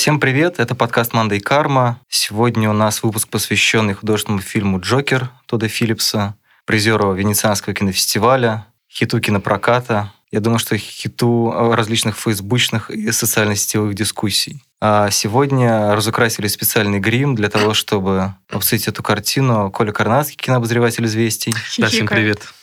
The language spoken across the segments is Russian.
Всем привет, это подкаст «Манда и карма». Сегодня у нас выпуск, посвященный художественному фильму «Джокер» Тодда Филлипса, призеру Венецианского кинофестиваля, хиту кинопроката. Я думаю, что хиту различных фейсбучных и социально-сетевых дискуссий. А сегодня разукрасили специальный грим для того, чтобы обсудить эту картину. Коля Карнацкий, кинообозреватель «Известий». Да, всем привет.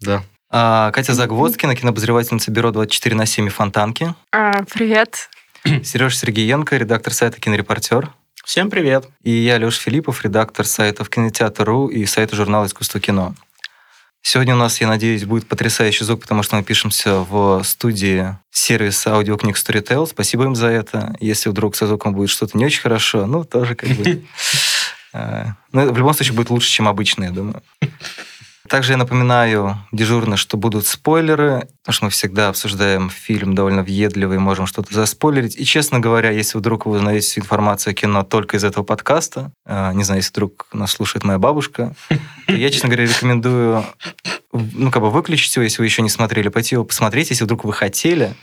Да. А, Катя Загвоздкина, кинообозревательница бюро 24 на 7 и Фонтанки. А, привет. Сереж Сергеенко, редактор сайта «Кинорепортер». Всем привет. И я, Леша Филиппов, редактор сайтов «Кинотеатр.ру» и сайта журнала «Искусство кино». Сегодня у нас, я надеюсь, будет потрясающий звук, потому что мы пишемся в студии сервиса аудиокниг Storytel. Спасибо им за это. Если вдруг со звуком будет что-то не очень хорошо, ну, тоже как бы... Э, ну, в любом случае будет лучше, чем обычно, я думаю. Также я напоминаю дежурно, что будут спойлеры, потому что мы всегда обсуждаем фильм довольно въедливо и можем что-то заспойлерить. И, честно говоря, если вдруг вы узнаете всю информацию о кино только из этого подкаста, э, не знаю, если вдруг нас слушает моя бабушка, то я, честно говоря, рекомендую ну, как бы выключить его, если вы еще не смотрели, пойти его посмотреть, если вдруг вы хотели,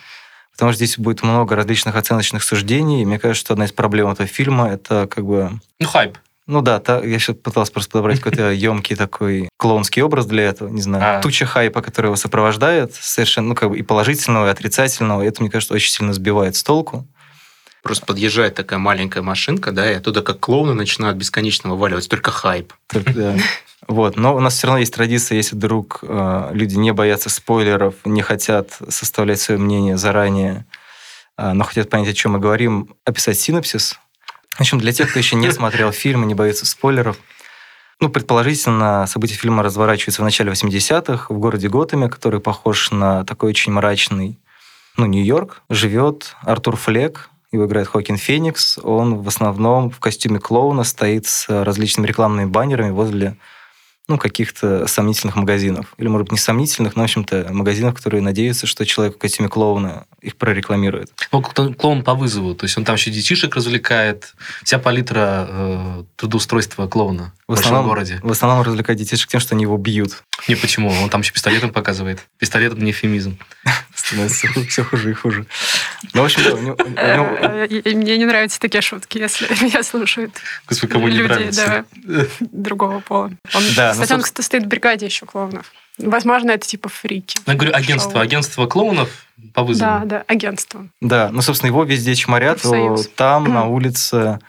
потому что здесь будет много различных оценочных суждений, и мне кажется, что одна из проблем этого фильма — это как бы... Ну, хайп. Ну да, та, я сейчас пытался просто подобрать какой-то емкий такой клоунский образ для этого, не знаю, а. туча хайпа, которая его сопровождает, совершенно, ну как бы и положительного, и отрицательного, и это, мне кажется, очень сильно сбивает с толку. Просто подъезжает такая маленькая машинка, да, и оттуда как клоуны начинают бесконечно вываливать, только хайп. да. Вот, но у нас все равно есть традиция, если вдруг э, люди не боятся спойлеров, не хотят составлять свое мнение заранее, э, но хотят понять, о чем мы говорим, описать синопсис, в общем, для тех, кто еще не смотрел фильм и не боится спойлеров, ну, предположительно, события фильма разворачиваются в начале 80-х в городе Готэме, который похож на такой очень мрачный, ну, Нью-Йорк. Живет Артур Флек, его играет Хокин Феникс. Он в основном в костюме клоуна стоит с различными рекламными баннерами возле ну, каких-то сомнительных магазинов. Или, может быть, не сомнительных, но, в общем-то, магазинов, которые надеются, что человек в костюме клоуна их прорекламирует. Ну, клоун по вызову. То есть он там еще детишек развлекает. Вся палитра э, трудоустройства клоуна в, в основном, городе. В основном развлекает детишек тем, что они его бьют. Не, почему? Он там еще пистолетом показывает. Пистолет – это не эфемизм. Становится все хуже и хуже. Ну, в общем, Мне не нравятся такие шутки, если меня слушают Господи, кому не нравится? другого пола. Да, ну, Кстати, он стоит в бригаде еще клоунов. Возможно, это типа фрики. Я говорю, агентство. Шоу. Агентство клоунов по вызову. Да, да, агентство. Да, ну, собственно, его везде чморят. Там, на улице, э,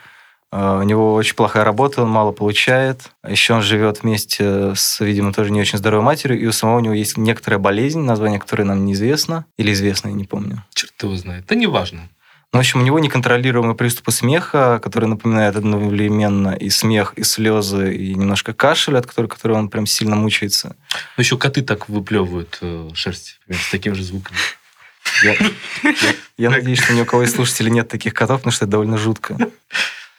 у него очень плохая работа, он мало получает. Еще он живет вместе с, видимо, тоже не очень здоровой матерью, и у самого у него есть некоторая болезнь, название которой нам неизвестно, или известно, я не помню. Черт его знает. Да неважно. Ну, в общем, у него неконтролируемые приступы смеха, которые напоминают одновременно и смех, и слезы, и немножко кашель, от которого, который он прям сильно мучается. Ну, еще коты так выплевывают э, шерсть с таким же звуком. Я, я надеюсь, что ни у кого из слушателей нет таких котов, потому что это довольно жутко.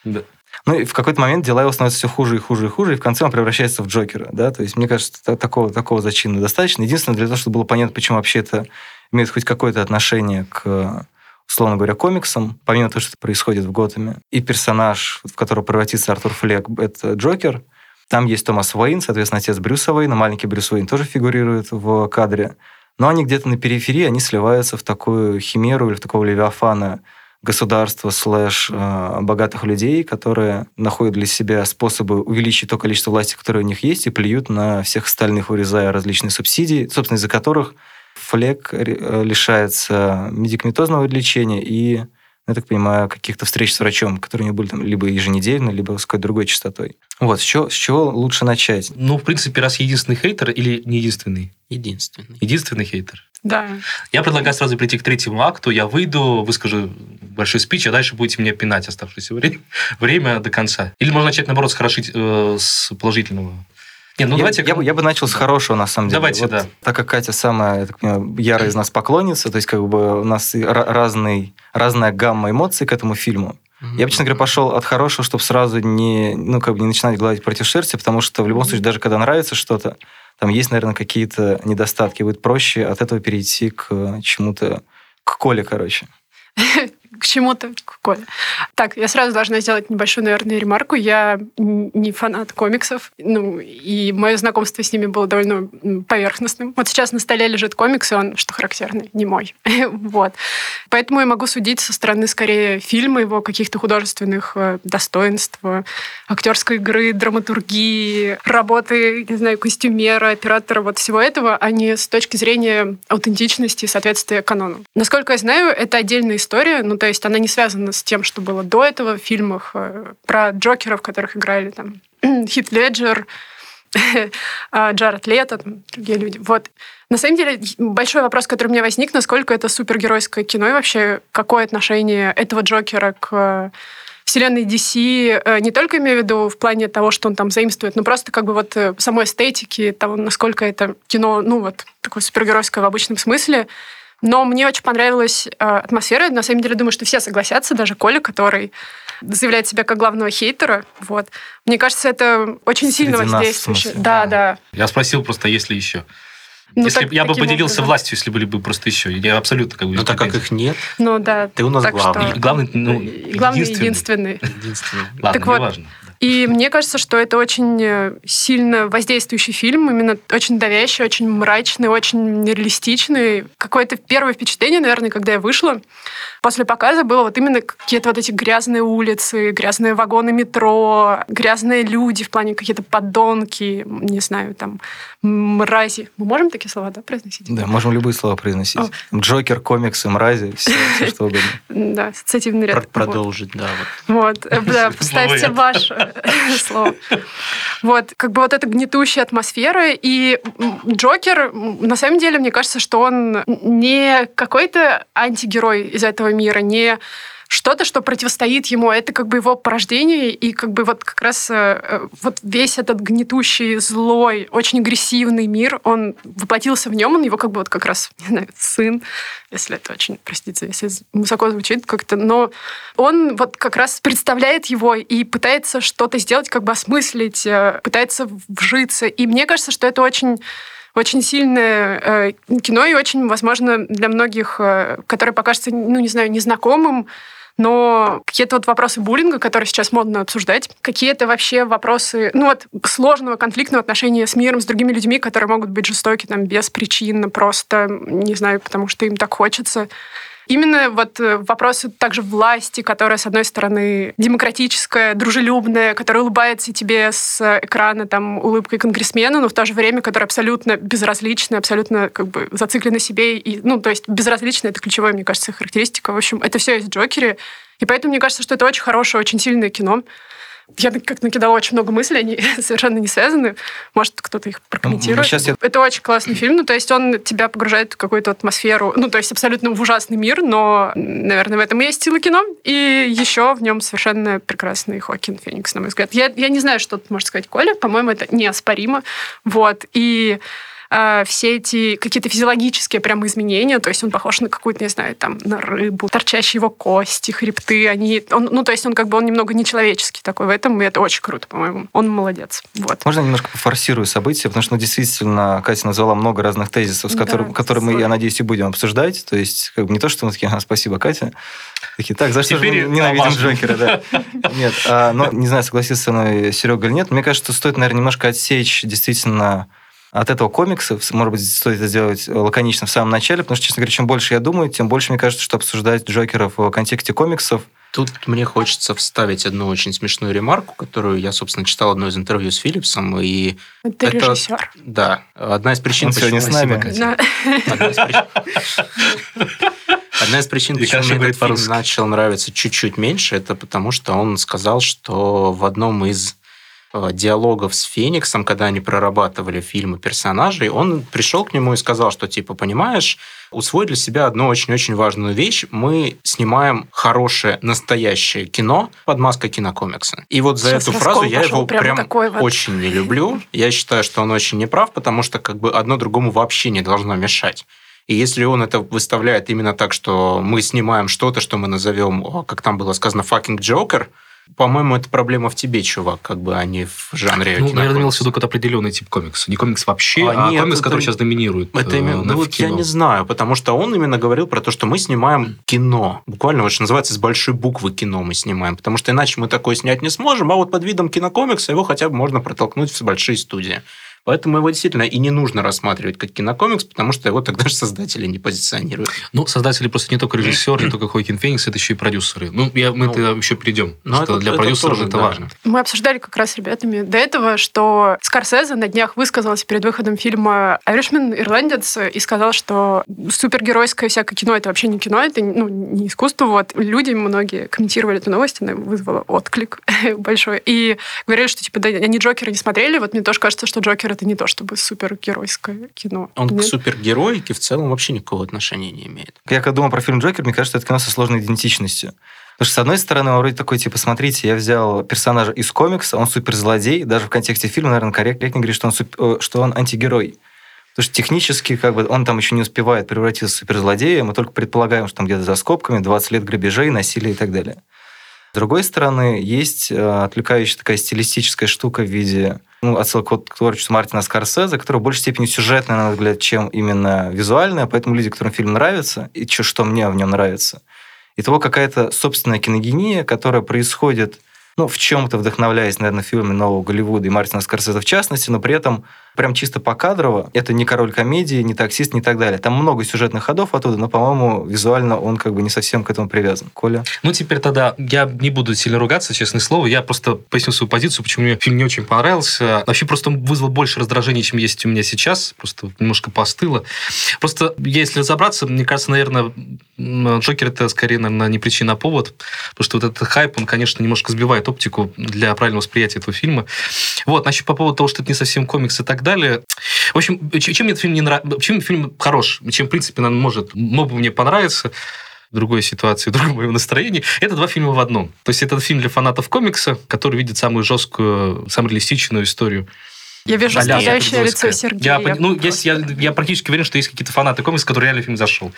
Да. Ну, и в какой-то момент дела его становятся все хуже и хуже и хуже, и в конце он превращается в Джокера, да, то есть, мне кажется, такого, такого зачина достаточно. Единственное, для того, чтобы было понятно, почему вообще это имеет хоть какое-то отношение к условно говоря, комиксом, помимо того, что происходит в Готэме. И персонаж, в которого превратится Артур Флек, это Джокер. Там есть Томас Уэйн, соответственно, отец Брюса Уэйна, маленький Брюс Уэйн тоже фигурирует в кадре. Но они где-то на периферии, они сливаются в такую химеру или в такого левиафана государства слэш э, богатых людей, которые находят для себя способы увеличить то количество власти, которое у них есть, и плюют на всех остальных, урезая различные субсидии, собственно, из-за которых Флек э, лишается медикаментозного лечения и, я так понимаю, каких-то встреч с врачом, которые у него были там либо еженедельно, либо с какой-то другой частотой. Вот, с чего, с чего лучше начать? Ну, в принципе, раз единственный хейтер или не единственный? Единственный. Единственный хейтер. Да. Я предлагаю сразу прийти к третьему акту. Я выйду, выскажу большой спич, а дальше будете мне пинать оставшееся время, время до конца. Или можно начать, наоборот, с, хорошить, э, с положительного. Не, ну я, давайте... я, бы, я бы начал с хорошего, на самом деле. Давайте, вот, да. Так как Катя самая, я так понимаю, ярая из нас поклонница, то есть как бы у нас разный, разная гамма эмоций к этому фильму. Mm-hmm. Я бы, честно говоря, пошел от хорошего, чтобы сразу не, ну, как бы не начинать гладить против шерсти, потому что в любом случае, даже когда нравится что-то, там есть, наверное, какие-то недостатки. Будет проще от этого перейти к чему-то, к Коле, короче. к чему-то, Коля. Так, я сразу должна сделать небольшую, наверное, ремарку. Я не фанат комиксов, ну, и мое знакомство с ними было довольно поверхностным. Вот сейчас на столе лежит комикс, и он, что характерно, не мой. вот. Поэтому я могу судить со стороны скорее фильма, его каких-то художественных э, достоинств, актерской игры, драматургии, работы, не знаю, костюмера, оператора, вот всего этого, а не с точки зрения аутентичности и соответствия канону. Насколько я знаю, это отдельная история, ну, то есть она не связана с тем, что было до этого в фильмах э, про Джокеров, которых играли там Хит Леджер, а, Джаред Лето, другие люди. Вот. На самом деле, большой вопрос, который у меня возник, насколько это супергеройское кино и вообще какое отношение этого Джокера к вселенной DC, э, не только имею в виду в плане того, что он там заимствует, но просто как бы вот э, самой эстетики, того, насколько это кино, ну вот, такое супергеройское в обычном смысле. Но мне очень понравилась э, атмосфера. На самом деле, думаю, что все согласятся, даже Коля, который заявляет себя как главного хейтера. Вот. Мне кажется, это очень Среди сильно воздействующее. Да, да. Я спросил просто, есть ли еще. Ну, если так, я бы поделился образом. властью, если были бы просто еще. Я абсолютно как бы... Ну, так как их нет, ну, да, ты у нас главный. Что... Главный, ну, главный единственный. Единственный. единственный. Ладно, так вот, важно. И мне кажется, что это очень э, сильно воздействующий фильм, именно очень давящий, очень мрачный, очень реалистичный. Какое-то первое впечатление, наверное, когда я вышла, после показа было вот именно какие-то вот эти грязные улицы, грязные вагоны метро, грязные люди в плане какие-то подонки, не знаю, там, мрази. Мы можем такие слова, да, произносить? Да, можем любые слова произносить. О. Джокер, комиксы, мрази, все, все что угодно. Да, ассоциативный ряд. Продолжить, да. Вот, да, поставьте ваше слово. Вот, как бы вот эта гнетущая атмосфера. И Джокер, на самом деле, мне кажется, что он не какой-то антигерой из этого мира, не что-то, что противостоит ему. Это как бы его порождение, и как бы вот как раз э, э, вот весь этот гнетущий, злой, очень агрессивный мир, он воплотился в нем, он его как бы вот как раз, не знаю, сын, если это очень, простите, если высоко звучит как-то, но он вот как раз представляет его и пытается что-то сделать, как бы осмыслить, э, пытается вжиться. И мне кажется, что это очень очень сильное кино и очень, возможно, для многих, которые покажутся, ну, не знаю, незнакомым, но какие-то вот вопросы буллинга, которые сейчас модно обсуждать, какие-то вообще вопросы, ну вот, сложного конфликтного отношения с миром, с другими людьми, которые могут быть жестоки там без причин, просто, не знаю, потому что им так хочется. Именно вот э, вопросы также власти, которая, с одной стороны, демократическая, дружелюбная, которая улыбается тебе с экрана там улыбкой конгрессмена, но в то же время, которая абсолютно безразличная, абсолютно как бы зациклена себе. И, ну, то есть безразличная — это ключевая, мне кажется, характеристика. В общем, это все в Джокере. И поэтому мне кажется, что это очень хорошее, очень сильное кино. Я как накидала очень много мыслей, они совершенно не связаны. Может, кто-то их прокомментирует. Я... Это очень классный фильм. Ну, то есть он тебя погружает в какую-то атмосферу, ну, то есть абсолютно в ужасный мир, но, наверное, в этом и есть сила кино. И еще в нем совершенно прекрасный Хокин Феникс, на мой взгляд. Я, я не знаю, что тут может сказать Коля. По-моему, это неоспоримо. Вот. И э, все эти какие-то физиологические прям изменения, то есть он похож на какую-то, не знаю, там, на рыбу, торчащие его кости, хребты, они, он, ну, то есть он как бы, он немного нечеловеческий такой в этом, и это очень круто, по-моему. Он молодец. Вот. Можно немножко пофорсирую события, потому что, ну, действительно, Катя назвала много разных тезисов, с которым, да, которые мы, я надеюсь, и будем обсуждать, то есть как бы не то, что мы такие, а, спасибо, Катя, такие, так, за что Теперь же мы ненавидим Джокера, да. Нет, а, но не знаю, согласился со мной Серега или нет, мне кажется, что стоит, наверное, немножко отсечь действительно от этого комикса, может быть, стоит это сделать лаконично в самом начале, потому что, честно говоря, чем больше я думаю, тем больше мне кажется, что обсуждать Джокера в контексте комиксов Тут мне хочется вставить одну очень смешную ремарку, которую я, собственно, читал одно из интервью с Филлипсом. И Ты это, режиссер. Да. Одна из причин, Он почему... сегодня с нами. Одна из причин... Одна из причин, почему мне этот фильм начал нравиться чуть-чуть меньше, это потому, что он сказал, что в одном из Э, диалогов с Фениксом, когда они прорабатывали фильмы персонажей, он пришел к нему и сказал, что типа, понимаешь, усвой для себя одну очень-очень важную вещь. Мы снимаем хорошее, настоящее кино под маской кинокомикса. И вот за Сейчас эту фразу я его прям вот. очень не люблю. Я считаю, что он очень неправ, потому что как бы одно другому вообще не должно мешать. И если он это выставляет именно так, что мы снимаем что-то, что мы назовем, как там было сказано, fucking Joker, По-моему, это проблема в тебе, чувак, как бы, а не в жанре Ну, наверное, имелся в виду какой-то определенный тип комикса. Не комикс вообще, а, а нет, комикс, это, который сейчас доминирует это именно, ну, вот я не знаю, потому что он именно говорил про то, что мы снимаем кино. Буквально, вот, что называется, с большой буквы кино мы снимаем. Потому что иначе мы такое снять не сможем, а вот под видом кинокомикса его хотя бы можно протолкнуть в большие студии. Поэтому его действительно и не нужно рассматривать как кинокомикс, потому что его тогда же создатели не позиционируют. Ну, создатели просто не только режиссер, не только Хоакин Феникс, это еще и продюсеры. Ну, я, мы ну, это еще перейдем, ну, что это, для это продюсеров тоже, это да. важно. Мы обсуждали как раз с ребятами до этого, что Скорсезе на днях высказался перед выходом фильма «Айришмен. Ирландец» и сказал, что супергеройское всякое кино — это вообще не кино, это ну, не искусство. Вот люди многие комментировали эту новость, она вызвала отклик большой. И говорили, что типа, да, они Джокера не смотрели. Вот мне тоже кажется, что Джокер это не то чтобы супергеройское кино. Он Нет? к супергероике в целом вообще никакого отношения не имеет. Я когда думал про фильм «Джокер», мне кажется, это кино со сложной идентичностью. Потому что, с одной стороны, он вроде такой, типа, смотрите, я взял персонажа из комикса, он суперзлодей, даже в контексте фильма, наверное, корректнее говорить, что он, суп... Э, что он антигерой. Потому что технически как бы он там еще не успевает превратиться в суперзлодея, мы только предполагаем, что там где-то за скобками 20 лет грабежей, насилия и так далее. С другой стороны, есть э, отвлекающая такая стилистическая штука в виде ну, отсылка к творчеству Мартина Скорсезе, которая в большей степени сюжетная, на мой взгляд, чем именно визуальная, поэтому люди, которым фильм нравится, и что, что мне в нем нравится, и того какая-то собственная киногения, которая происходит ну, в чем-то вдохновляясь, наверное, фильмами нового Голливуда и Мартина Скорсезе в частности, но при этом прям чисто покадрово. Это не король комедии, не таксист, не так далее. Там много сюжетных ходов оттуда, но, по-моему, визуально он как бы не совсем к этому привязан. Коля? Ну, теперь тогда я не буду сильно ругаться, честное слово. Я просто поясню свою позицию, почему мне фильм не очень понравился. Вообще просто вызвал больше раздражения, чем есть у меня сейчас. Просто немножко постыло. Просто если разобраться, мне кажется, наверное, Джокер это скорее, наверное, не причина, а повод. Потому что вот этот хайп, он, конечно, немножко сбивает оптику для правильного восприятия этого фильма. Вот, значит, по поводу того, что это не совсем комикс и так далее. В общем, чем мне фильм не нравится, чем фильм хорош, чем, в принципе, он может, мог бы мне понравиться, другой ситуации, в другом моем настроении. Это два фильма в одном. То есть это фильм для фанатов комикса, который видит самую жесткую, самую реалистичную историю я вижу страдающее лицо Сергея. Я, ну, есть, я, я практически уверен, что есть какие-то фанаты комиксов, которые реально фильм зашел.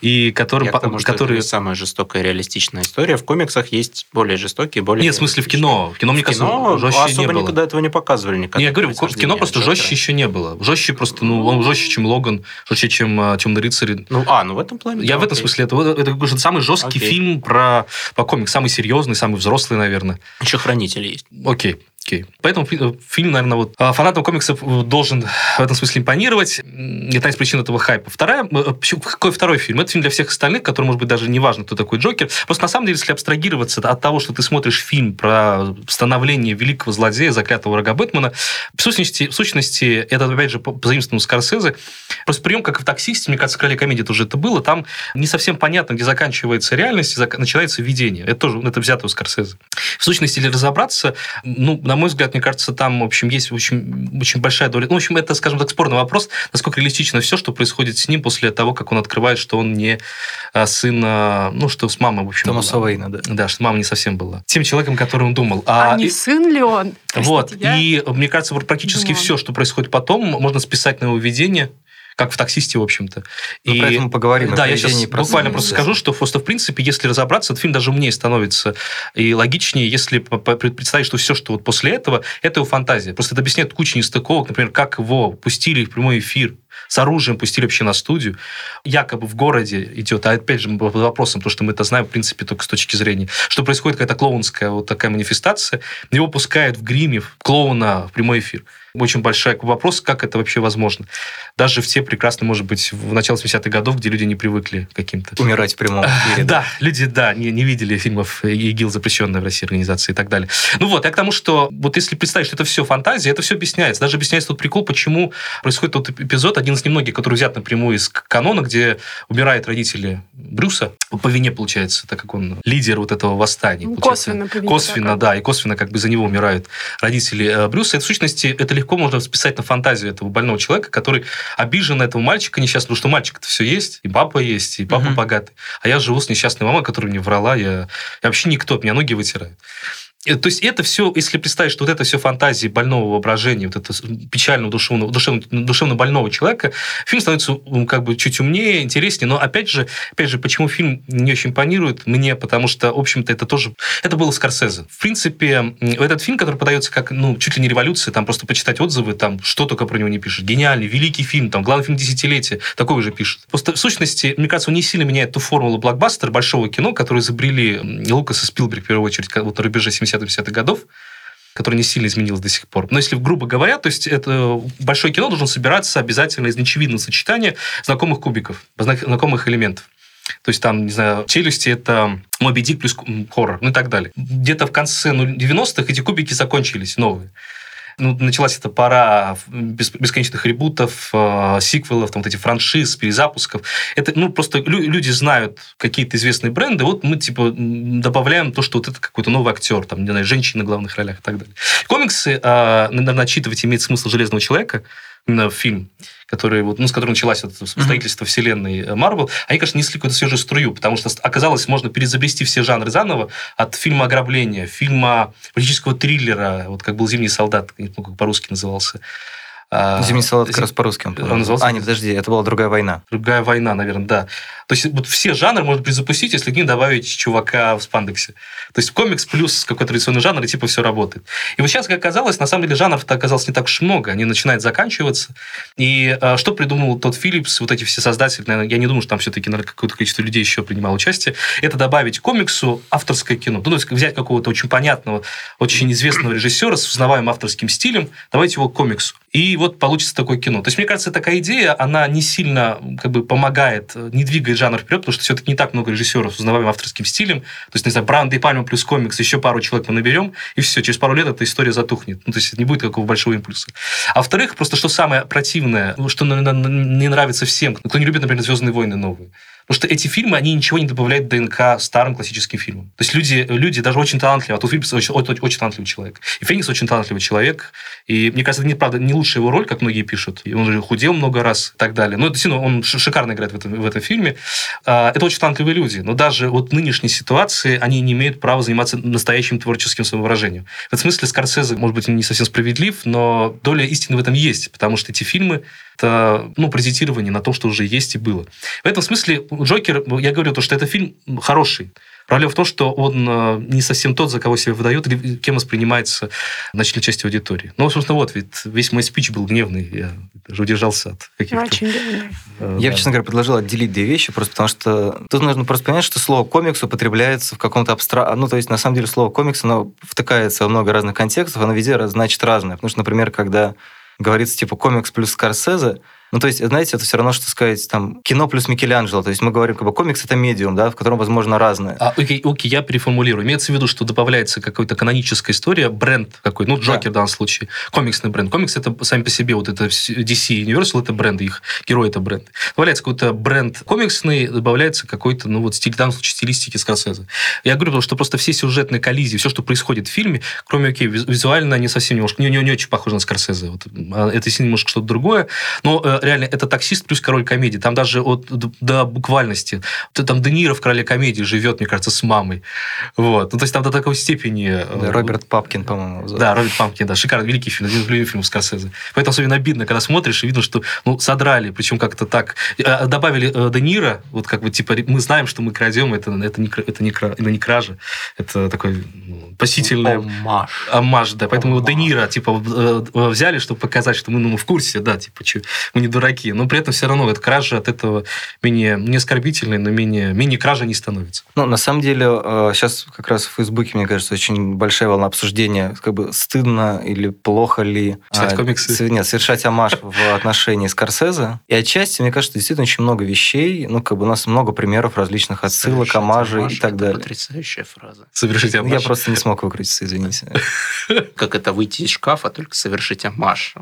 И которым, я тому, которые... это самая жестокая реалистичная история. В комиксах есть более жестокие, более Нет, в смысле в кино. В кино, мне кажется, жестче особо не было. никогда этого не показывали. Никогда не, я говорю, в кино просто Джокера. жестче еще не было. Жестче просто, ну, он жестче, чем Логан, жестче, чем uh, Темный рыцарь. Ну, а, ну в этом плане. Я да, в этом окей. смысле, это, это, это самый жесткий окей. фильм про, по комикс, самый серьезный, самый взрослый, наверное. Еще хранитель есть. Окей. Окей. Поэтому фильм, наверное, вот а, фанатам комиксов должен в этом смысле импонировать. Это из причин этого хайпа. Вторая, э, какой второй фильм? Это фильм для всех остальных, который, может быть, даже не важно, кто такой Джокер. Просто на самом деле, если абстрагироваться от того, что ты смотришь фильм про становление великого злодея, заклятого врага Бэтмена, в сущности, в сущности это, опять же, по заимствованному Скорсезе, просто прием, как в «Таксисте», мне кажется, в «Короле комедии» тоже это было, там не совсем понятно, где заканчивается реальность, начинается видение. Это тоже это взято у Скорсезе. В сущности, если разобраться, ну, на мой взгляд, мне кажется, там, в общем, есть очень, очень большая доля... Ну, в общем, это, скажем так, спорный вопрос, насколько реалистично все, что происходит с ним после того, как он открывает, что он не а, сын, а, ну, что с мамой, в общем... Томаса Уэйна, да. Да, что мама не совсем была. Тем человеком, которым он думал. А, а не и... сын ли он? Простите, вот. Я... И мне кажется, практически Думала. все, что происходит потом, можно списать на его видение, как в таксисте, в общем-то. Ну, и про это мы поговорим. Да, я сейчас буквально просто скажу, что просто, в принципе, если разобраться, этот фильм даже умнее становится и логичнее, если представить, что все, что вот после этого, это его фантазия. Просто это объясняет кучу нестыковок, например, как его пустили в прямой эфир, с оружием пустили вообще на студию. Якобы в городе идет, а опять же, под вопросом, потому что мы это знаем, в принципе, только с точки зрения, что происходит какая-то клоунская вот такая манифестация, его пускают в гриме клоуна в прямой эфир. Очень большой вопрос, как это вообще возможно. Даже в те прекрасно, может быть, в начале 70-х годов, где люди не привыкли каким-то... Умирать в прямом эфире. Да, люди, да, не, не видели фильмов ИГИЛ, запрещенная в России организации и так далее. Ну вот, я к тому, что вот если представить, что это все фантазия, это все объясняется. Даже объясняется тот прикол, почему происходит тот эпизод, один из немногих, который взят напрямую из канона, где умирают родители Брюса по вине, получается, так как он лидер вот этого восстания. Ну, косвенно по вине. Косвенно, да, и косвенно как бы за него умирают родители э, Брюса. Это, в сущности, это легко можно списать на фантазию этого больного человека, который обижен на этого мальчика несчастного, потому что мальчик-то все есть, и папа есть, и папа угу. богатый. А я живу с несчастной мамой, которая мне врала, я, я вообще никто, меня ноги вытирает. Э, то есть это все, если представить, что вот это все фантазии больного воображения, вот это печального душевного, душевно, душевно больного человека, фильм становится как бы чуть умнее, интереснее. Но опять же, опять же, почему фильм не очень импонирует мне, потому что, в общем-то, это тоже... Это было Скорсезе. В принципе, этот фильм, который подается как, ну, чуть ли не революция, там просто почитать отзывы, там, что только про него не пишут. Гениальный, великий фильм, там, главный фильм десятилетия. Такой уже пишут. Просто, в сущности, мне кажется, он не сильно меняет ту формулу блокбастера, большого кино, которую изобрели Лукас и Спилберг, в первую очередь, вот на рубеже 70 70-х годов, которая не сильно изменилась до сих пор. Но если грубо говоря, то есть это большое кино должно собираться обязательно из нечевидного сочетания знакомых кубиков, знакомых элементов. То есть там, не знаю, челюсти это Моби Дик плюс хоррор, ну и так далее. Где-то в конце 90-х эти кубики закончились, новые ну, началась эта пора бесконечных ребутов, э, сиквелов, там, вот эти франшиз, перезапусков. Это, ну, просто люди знают какие-то известные бренды, вот мы, типа, добавляем то, что вот это какой-то новый актер, там, не знаю, женщины на главных ролях и так далее. Комиксы, э, наверное, отчитывать имеет смысл «Железного человека», именно фильм, который, вот, ну, с которого началась вот строительство mm-hmm. вселенной э, Марвел, они, конечно, несли какую-то свежую струю, потому что оказалось, можно перезабрести все жанры заново, от фильма ограбления, фильма политического триллера, вот как был «Зимний солдат», помню, как по-русски назывался, Зимний солдат как раз по-русски он, он назывался. А, нет, подожди, это была другая война. Другая война, наверное, да. То есть вот все жанры можно перезапустить, если к ним добавить чувака в спандексе. То есть комикс плюс какой-то традиционный жанр, и типа все работает. И вот сейчас, как оказалось, на самом деле жанров-то оказалось не так уж много. Они начинают заканчиваться. И а, что придумал тот Филлипс, вот эти все создатели, наверное, я не думаю, что там все-таки какое-то количество людей еще принимало участие, это добавить комиксу авторское кино. Ну, то есть взять какого-то очень понятного, очень известного режиссера с узнаваемым авторским стилем, давайте его комиксу. И вот получится такое кино. То есть, мне кажется, такая идея, она не сильно как бы помогает, не двигает жанр вперед, потому что все-таки не так много режиссеров с узнаваемым авторским стилем. То есть, не знаю, Бран и Пальма плюс комикс, еще пару человек мы наберем, и все, через пару лет эта история затухнет. Ну, то есть, не будет какого большого импульса. А во-вторых, просто что самое противное, ну, что не нравится всем, кто не любит, например, «Звездные войны» новые. Потому что эти фильмы, они ничего не добавляют ДНК старым классическим фильмам. То есть люди, люди даже очень талантливые. А тут Филлипс очень, очень, очень талантливый человек. И Феникс очень талантливый человек. И мне кажется, это, не, правда, не лучшая его роль, как многие пишут. И он же худел много раз и так далее. Но действительно, он шикарно играет в этом, в этом фильме. А, это очень талантливые люди. Но даже вот в нынешней ситуации они не имеют права заниматься настоящим творческим самовыражением. В этом смысле Скорсезе, может быть, не совсем справедлив, но доля истины в этом есть. Потому что эти фильмы это ну, презентирование на том, что уже есть и было. В этом смысле Джокер, я говорю, то, что это фильм хороший. Проблема в том, что он э, не совсем тот, за кого себя выдает, или кем воспринимается значительной части аудитории. Ну, собственно, вот, ведь весь мой спич был гневный, я даже удержался от каких-то... Очень гневный. Э, я, да. честно говоря, предложил отделить две вещи, просто потому что тут нужно просто понять, что слово комикс употребляется в каком-то абстракт... Ну, то есть, на самом деле, слово комикс, оно втыкается во много разных контекстов, оно везде значит разное. Потому что, например, когда говорится типа комикс плюс Скорсезе, ну, то есть, знаете, это все равно, что сказать, там, кино плюс Микеланджело. То есть мы говорим, как бы комикс — это медиум, да, в котором, возможно, разное. А, окей, окей, я переформулирую. Имеется в виду, что добавляется какая-то каноническая история, бренд какой, ну, Джокер да. в данном случае, комиксный бренд. Комикс — это сами по себе, вот это DC Universal — это бренды, их герои — это бренды. Добавляется какой-то бренд комиксный, добавляется какой-то, ну, вот стиль, в данном случае, стилистики Скорсезе. Я говорю, что просто все сюжетные коллизии, все, что происходит в фильме, кроме, окей, визуально они совсем немножко, не, не, не очень похожи на Скорсезе. Вот, а это сильно немножко что-то другое, но э, реально это таксист плюс король комедии. Там даже от, до буквальности. Там Де Ниро в короле комедии живет, мне кажется, с мамой. Вот. Ну, то есть там до такой степени... Э, да, Роберт Папкин, по-моему. Да, Роберт Папкин, да. Шикарный, великий фильм. Один из любимых фильмов Скорсезе. Поэтому особенно обидно, когда смотришь и видно, что ну, содрали, причем как-то так. Э, добавили э, Де Ниро, вот как бы, типа, мы знаем, что мы крадем, это, это, не, это, не, это не кража, это такой ну, спасительный... Омаж. Омаж, да. Поэтому Омаж. Де Ниро, типа, взяли, чтобы показать, что мы, ну, в курсе, да, типа, что, мы не дураки. Но при этом все равно эта кража от этого менее не оскорбительной, но менее, менее кража не становится. Ну, на самом деле, сейчас э, как раз в Фейсбуке, мне кажется, очень большая волна обсуждения, как бы стыдно или плохо ли... Читать а, комиксы. Нет, совершать амаш в отношении Скорсезе. И отчасти, мне кажется, действительно очень много вещей, ну, как бы у нас много примеров различных отсылок, амажей и так далее. потрясающая фраза. Совершить амаш. Я просто не смог выкрутиться, извините. Как это выйти из шкафа, только совершить амаш.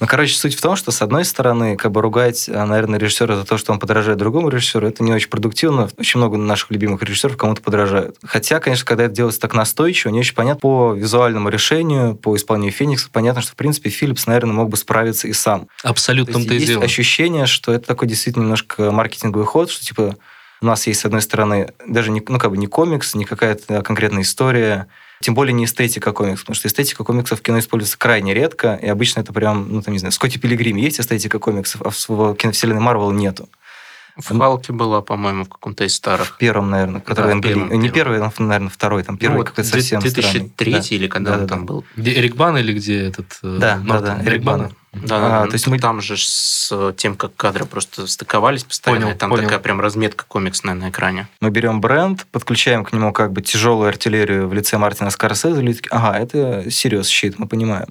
Ну, короче, суть в том, что, с одной стороны, как бы ругать, наверное, наверное, режиссера за то, что он подражает другому режиссеру, это не очень продуктивно. Очень много наших любимых режиссеров кому-то подражают. Хотя, конечно, когда это делается так настойчиво, не очень понятно по визуальному решению, по исполнению Феникса, понятно, что, в принципе, Филлипс, наверное, мог бы справиться и сам. Абсолютно то есть, есть дело. ощущение, что это такой действительно немножко маркетинговый ход, что, типа, у нас есть, с одной стороны, даже не, ну, как бы не комикс, не какая-то конкретная история, Тем более не эстетика комиксов, потому что эстетика комиксов в кино используется крайне редко, и обычно это прям, ну, там, не знаю, в Скотте Пилигриме есть эстетика комиксов, а в киновселенной Марвел нету. В Халке была, по-моему, в каком-то из старых. В первом, наверное, который да, первом, Не первый, а, наверное, второй. Там первый ну, какой-то совсем 2003 странный. или когда да, он да, там был. Где Эрик Бан или где этот... Э, да, Нортон? да, да, Эрик Бан. Да, да, а, то есть мы там же с тем, как кадры просто стыковались постоянно, понял, там понял. такая прям разметка комиксная на экране. Мы берем бренд, подключаем к нему как бы тяжелую артиллерию в лице Мартина Скорсезе, и такие, ага, это серьез щит, мы понимаем.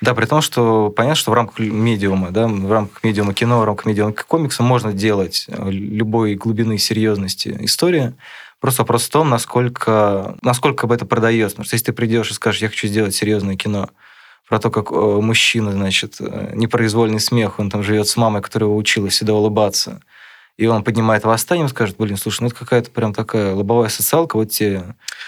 Да, при том, что понятно, что в рамках медиума, да, в рамках медиума кино, в рамках медиума комикса можно делать э, любой глубины серьезности истории. Просто вопрос в том, насколько, насколько бы это продается. Потому что если ты придешь и скажешь, я хочу сделать серьезное кино, про то, как э, мужчина, значит, э, непроизвольный смех, он там живет с мамой, которая его учила всегда улыбаться, и он поднимает восстание, и скажет, блин, слушай, ну это какая-то прям такая лобовая социалка, вот те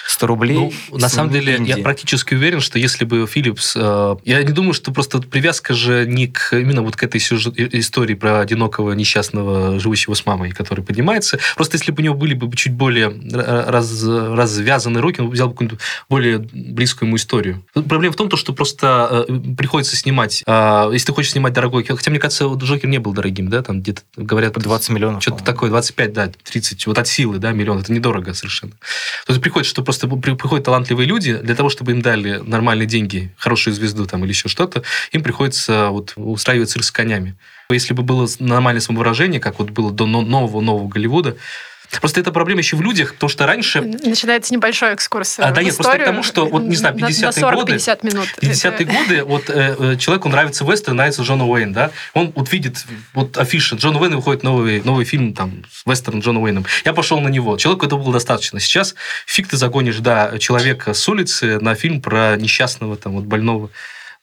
100 рублей. Ну, на самом деле, Индии. я практически уверен, что если бы Филлипс... Э, я не думаю, что просто привязка же не к именно вот к этой сюжет, истории про одинокого несчастного, живущего с мамой, который поднимается. Просто если бы у него были бы чуть более раз, развязаны руки, он взял бы какую-нибудь более близкую ему историю. Проблема в том, что просто э, приходится снимать... Э, если ты хочешь снимать дорогой... Хотя, мне кажется, Джокер не был дорогим, да? Там где-то говорят... 20 миллионов. Что-то такое, 25, да, 30. Вот от силы, да, миллион. Это недорого совершенно. То есть приходит, что просто приходят талантливые люди, для того, чтобы им дали нормальные деньги, хорошую звезду там или еще что-то, им приходится вот устраивать цирк с конями. Если бы было нормальное самовыражение, как вот было до нового-нового Голливуда, Просто это проблема еще в людях, потому что раньше... Начинается небольшой экскурс а, Да нет, просто к тому, что, вот, не знаю, 50-е годы... 50 минут. 50-е годы, вот э, э, человеку нравится вестерн, нравится Джон Уэйн, да? Он вот видит вот афиша, Джон Уэйн выходит новый, новый фильм, там, вестерн Джона Уэйном. Я пошел на него. Человеку этого было достаточно. Сейчас фиг ты загонишь, да, человека с улицы на фильм про несчастного, там, вот больного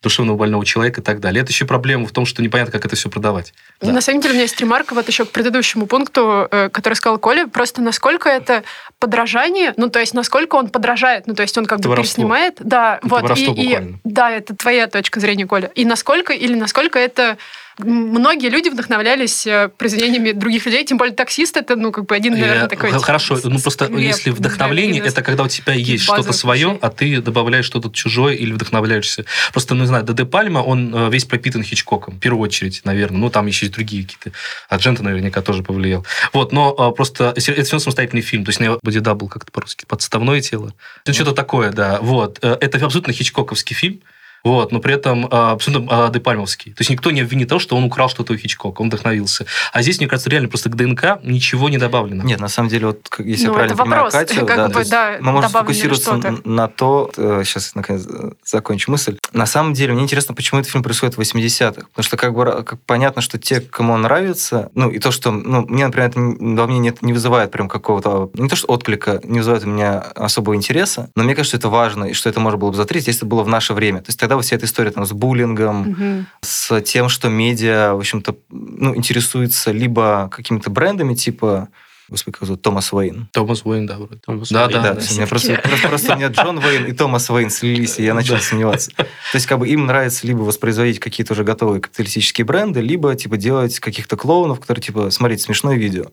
душевного больного человека и так далее. Это еще проблема в том, что непонятно, как это все продавать. Да. На самом деле, у меня есть ремарка вот еще к предыдущему пункту, э, который сказал Коля, просто насколько это подражание, ну, то есть насколько он подражает, ну, то есть он как это бы воровство. переснимает. Да, это вот. И, и, да, это твоя точка зрения, Коля. И насколько, или насколько это многие люди вдохновлялись э, произведениями других людей, тем более таксист это, ну, как бы один, наверное, такой... Хорошо, ну, просто если вдохновление, это когда у тебя есть что-то свое, а ты добавляешь что-то чужое или вдохновляешься. Просто, ну, не знаю, Де Пальма, он э, весь пропитан Хичкоком, в первую очередь, наверное. Ну, там еще и другие какие-то. Ардженто наверняка тоже повлиял. Вот, но а, просто это все самостоятельный фильм. То есть, Body Double как-то по-русски, подставное тело. Ну, что-то такое, да. Вот. Э, это абсолютно хичкоковский фильм. Вот, но при этом а, абсолютно а, де-пальмовский. То есть никто не обвинит того, что он украл что-то у Хичкока, он вдохновился. А здесь, мне кажется, реально просто к ДНК ничего не добавлено. Нет, на самом деле, вот если ну, я правильно понимаю Катю, да, бы, да, мы можем сфокусироваться на, на то, сейчас, наконец, закончу мысль. На самом деле, мне интересно, почему этот фильм происходит в 80-х. Потому что как бы как понятно, что те, кому он нравится, ну, и то, что, ну, мне, например, это во мне нет, не вызывает прям какого-то, не то, что отклика, не вызывает у меня особого интереса, но мне кажется, что это важно, и что это можно было бы затрить, если это было в наше время. То есть тогда вот вся эта история там, с буллингом, угу. с тем, что медиа, в общем-то, ну, интересуется либо какими-то брендами, типа Господи, как зовут? Томас Уэйн. Томас Уэйн, да, вроде. Томас да, Уэйн. да, да. да. У меня просто, просто, просто у меня Джон Уэйн и Томас Уэйн слились, и я начал сомневаться. То есть, как бы им нравится либо воспроизводить какие-то уже готовые капиталистические бренды, либо, типа, делать каких-то клоунов, которые, типа, смотреть смешное видео.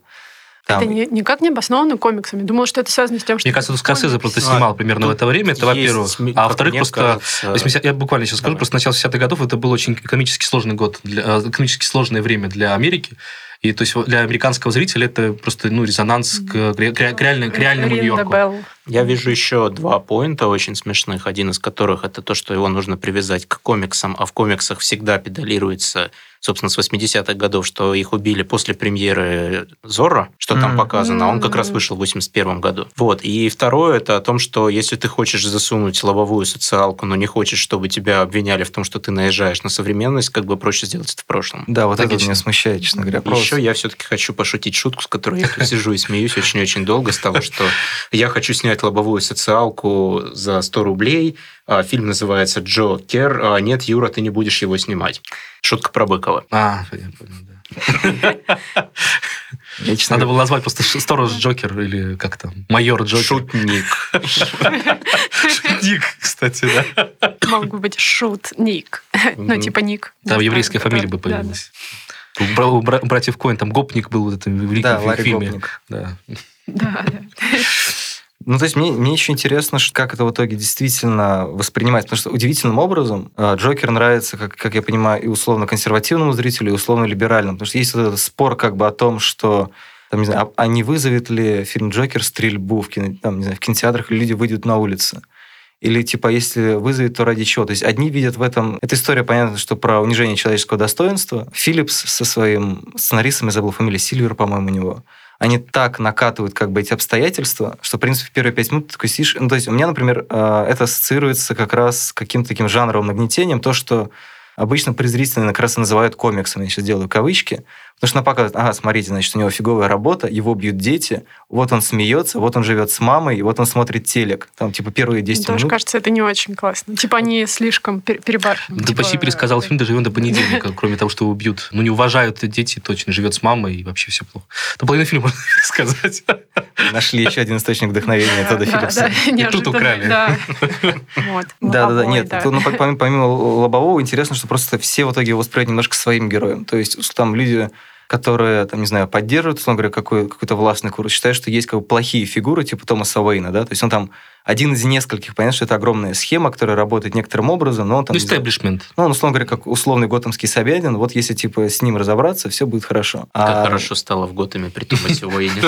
Там... Это не, никак не обосновано комиксами. Думал, что это связано с тем, что... Мне кажется, Скорсезе просто снимал а, примерно в это время, это во-первых. А во-вторых, просто... Кажется... 80... Я буквально сейчас скажу, просто начало 60-х годов это был очень экономически сложный год, для... Экономически сложное время для Америки. И то есть для американского зрителя это просто ну, резонанс к, к, к, реально, к реальному Нью-Йорку. Я вижу еще два поинта очень смешных. Один из которых это то, что его нужно привязать к комиксам, а в комиксах всегда педалируется собственно, с 80-х годов, что их убили после премьеры Зорро, что там mm-hmm. показано, а он как раз вышел в 81 году. Вот. И второе, это о том, что если ты хочешь засунуть лобовую социалку, но не хочешь, чтобы тебя обвиняли в том, что ты наезжаешь на современность, как бы проще сделать это в прошлом. Да, вот Логично. это меня смущает, честно говоря. Просто. Еще я все-таки хочу пошутить шутку, с которой я тут сижу и смеюсь очень-очень долго, с того, что я хочу снять лобовую социалку за 100 рублей, а, фильм называется «Джо Кер». А, нет, Юра, ты не будешь его снимать. Шутка про Быкова. А, я понял, да. Надо было назвать просто Сторож Джокер или как там, Майор Джокер. Шутник. Шутник, кстати, да. Мог быть Шутник. Ну, типа Ник. Там еврейская фамилия бы появилась. У братьев Коин там Гопник был в этом великом фильме. Да, да. Ну, то есть мне, мне еще интересно, как это в итоге действительно воспринимается, потому что удивительным образом э, Джокер нравится, как, как я понимаю, и условно-консервативному зрителю, и условно-либеральному, потому что есть вот этот спор как бы о том, что там, не знаю, а, а не вызовет ли фильм «Джокер» стрельбу в, кино, там, не знаю, в кинотеатрах, или люди выйдут на улицы. Или, типа, если вызовет, то ради чего? То есть одни видят в этом... Эта история, понятно, что про унижение человеческого достоинства. Филлипс со своим сценаристом, я забыл фамилию, Сильвер, по-моему, у него, они так накатывают как бы эти обстоятельства, что, в принципе, в первые пять минут ты такой сидишь... Ну, то есть у меня, например, э, это ассоциируется как раз с каким-то таким жанровым нагнетением, то, что обычно презрительно как раз и называют комиксом, я сейчас делаю кавычки, потому что она показывает, ага, смотрите, значит, у него фиговая работа, его бьют дети, вот он смеется, вот он живет с мамой, и вот он смотрит телек. Там, типа, первые 10 Мне минут. кажется, это не очень классно. Типа, они слишком перебарщивают. Да типа, почти пересказал фильм «Доживем до понедельника», кроме того, что его бьют. Ну, не уважают дети, точно, живет с мамой, и вообще все плохо. То половину фильма можно сказать. Нашли еще один источник вдохновения Тодда Филлипса. И тут украли. Да, да, да. Нет, ну, помимо лобового, интересно, что просто все в итоге его воспринимают немножко своим героем. То есть там люди которые, там, не знаю, поддерживают, условно говоря, какой, какой-то властный курс, считают, что есть как бы плохие фигуры, типа Томаса Уэйна, да, то есть он там один из нескольких, понятно, что это огромная схема, которая работает некоторым образом, но он там... Ну, истеблишмент. Ну, он, условно говоря, как условный готэмский Собянин, вот если, типа, с ним разобраться, все будет хорошо. Как а... хорошо стало в Готэме при Томасе Уэйне.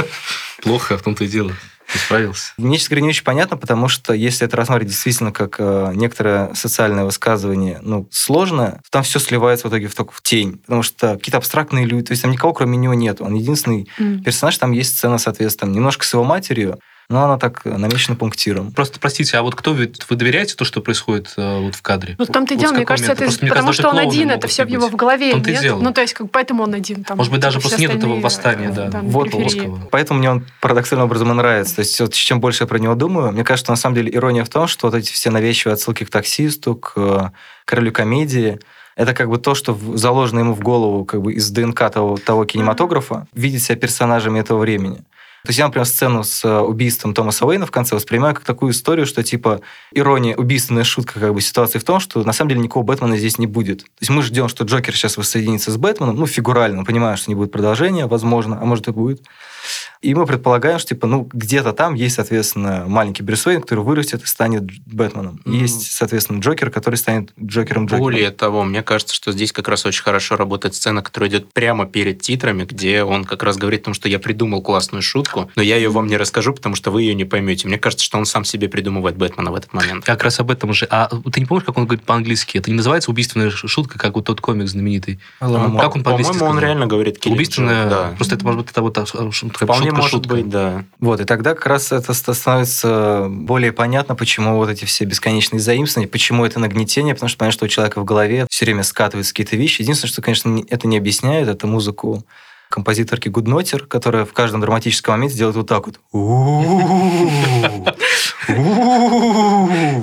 Плохо, в том-то и дело. Ты справился. Мне, честно говоря, не очень понятно, потому что если это рассматривать действительно как э, некоторое социальное высказывание, ну, сложное, то там все сливается в итоге в, только в тень. Потому что какие-то абстрактные люди, то есть там никого кроме него нет. Он единственный mm. персонаж, там есть сцена, соответственно, немножко с его матерью, но она так намечена пунктиром. Просто, простите, а вот кто вы, вы доверяете то, что происходит э, вот в кадре? Ну, в том-то и дело, мне кажется, это потому кажется, что он один, это все в его в голове, нет? Дело. Ну, то есть, как, поэтому он один. Там, Может быть, даже просто нет этого восстания, да. да вот, поэтому мне он парадоксальным образом и нравится. То есть, вот, чем больше я про него думаю, мне кажется, на самом деле ирония в том, что вот эти все навязчивые отсылки к таксисту, к э, королю комедии, это как бы то, что заложено ему в голову как бы из ДНК того, того кинематографа, видеть себя персонажами этого времени. То есть я, например, сцену с э, убийством Томаса Уэйна в конце воспринимаю как такую историю, что типа ирония, убийственная шутка как бы ситуации в том, что на самом деле никакого Бэтмена здесь не будет. То есть мы ждем, что Джокер сейчас воссоединится с Бэтменом, ну, фигурально, понимаю, что не будет продолжения, возможно, а может и будет. И мы предполагаем, что типа, ну, где-то там есть, соответственно, маленький Брюс Уэйн, который вырастет и станет Бэтменом. Mm-hmm. И есть, соответственно, Джокер, который станет Джокером Джокером. Более того, мне кажется, что здесь как раз очень хорошо работает сцена, которая идет прямо перед титрами, где он как раз говорит о том, что я придумал классную шутку, но я ее вам не расскажу, потому что вы ее не поймете. Мне кажется, что он сам себе придумывает Бэтмена в этот момент. Как раз об этом же. А ты не помнишь, как он говорит по-английски? Это не называется убийственная шутка, как вот тот комик знаменитый? Ну, как он по-английски По-моему, он реально говорит Убийственная, да. Просто это, может быть, это вот Вполне может шутка. быть, да. Вот, и тогда как раз это становится более понятно, почему вот эти все бесконечные заимствования, почему это нагнетение, потому что понятно, что у человека в голове все время скатываются какие-то вещи. Единственное, что, конечно, это не объясняет, это музыку композиторки Гуднотер, которая в каждом драматическом моменте делает вот так вот.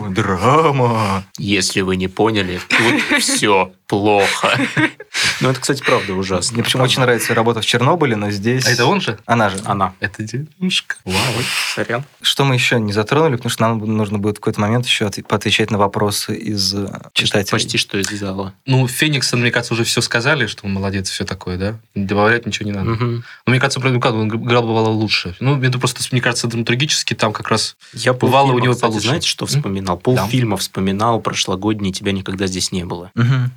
Драма. Если вы не поняли, тут все плохо. Ну, это, кстати, правда ужасно. Мне почему очень нравится работа в Чернобыле, но здесь... А это он же? Она же. Она. Это девушка. Вау, сорян. Что мы еще не затронули, потому что нам нужно будет в какой-то момент еще поотвечать на вопросы из э, читателей. Почти что из зала. Ну, Феникс, мне кажется, уже все сказали, что он молодец, все такое, да? Добавлять ничего не надо. Угу. Но мне кажется, он играл бывало лучше. Ну, это просто, мне кажется, драматургически там как раз Я бывало у него получше. знаете, что вспоминал? Полфильма вспоминал прошлогодний «Тебя никогда здесь не было». Угу.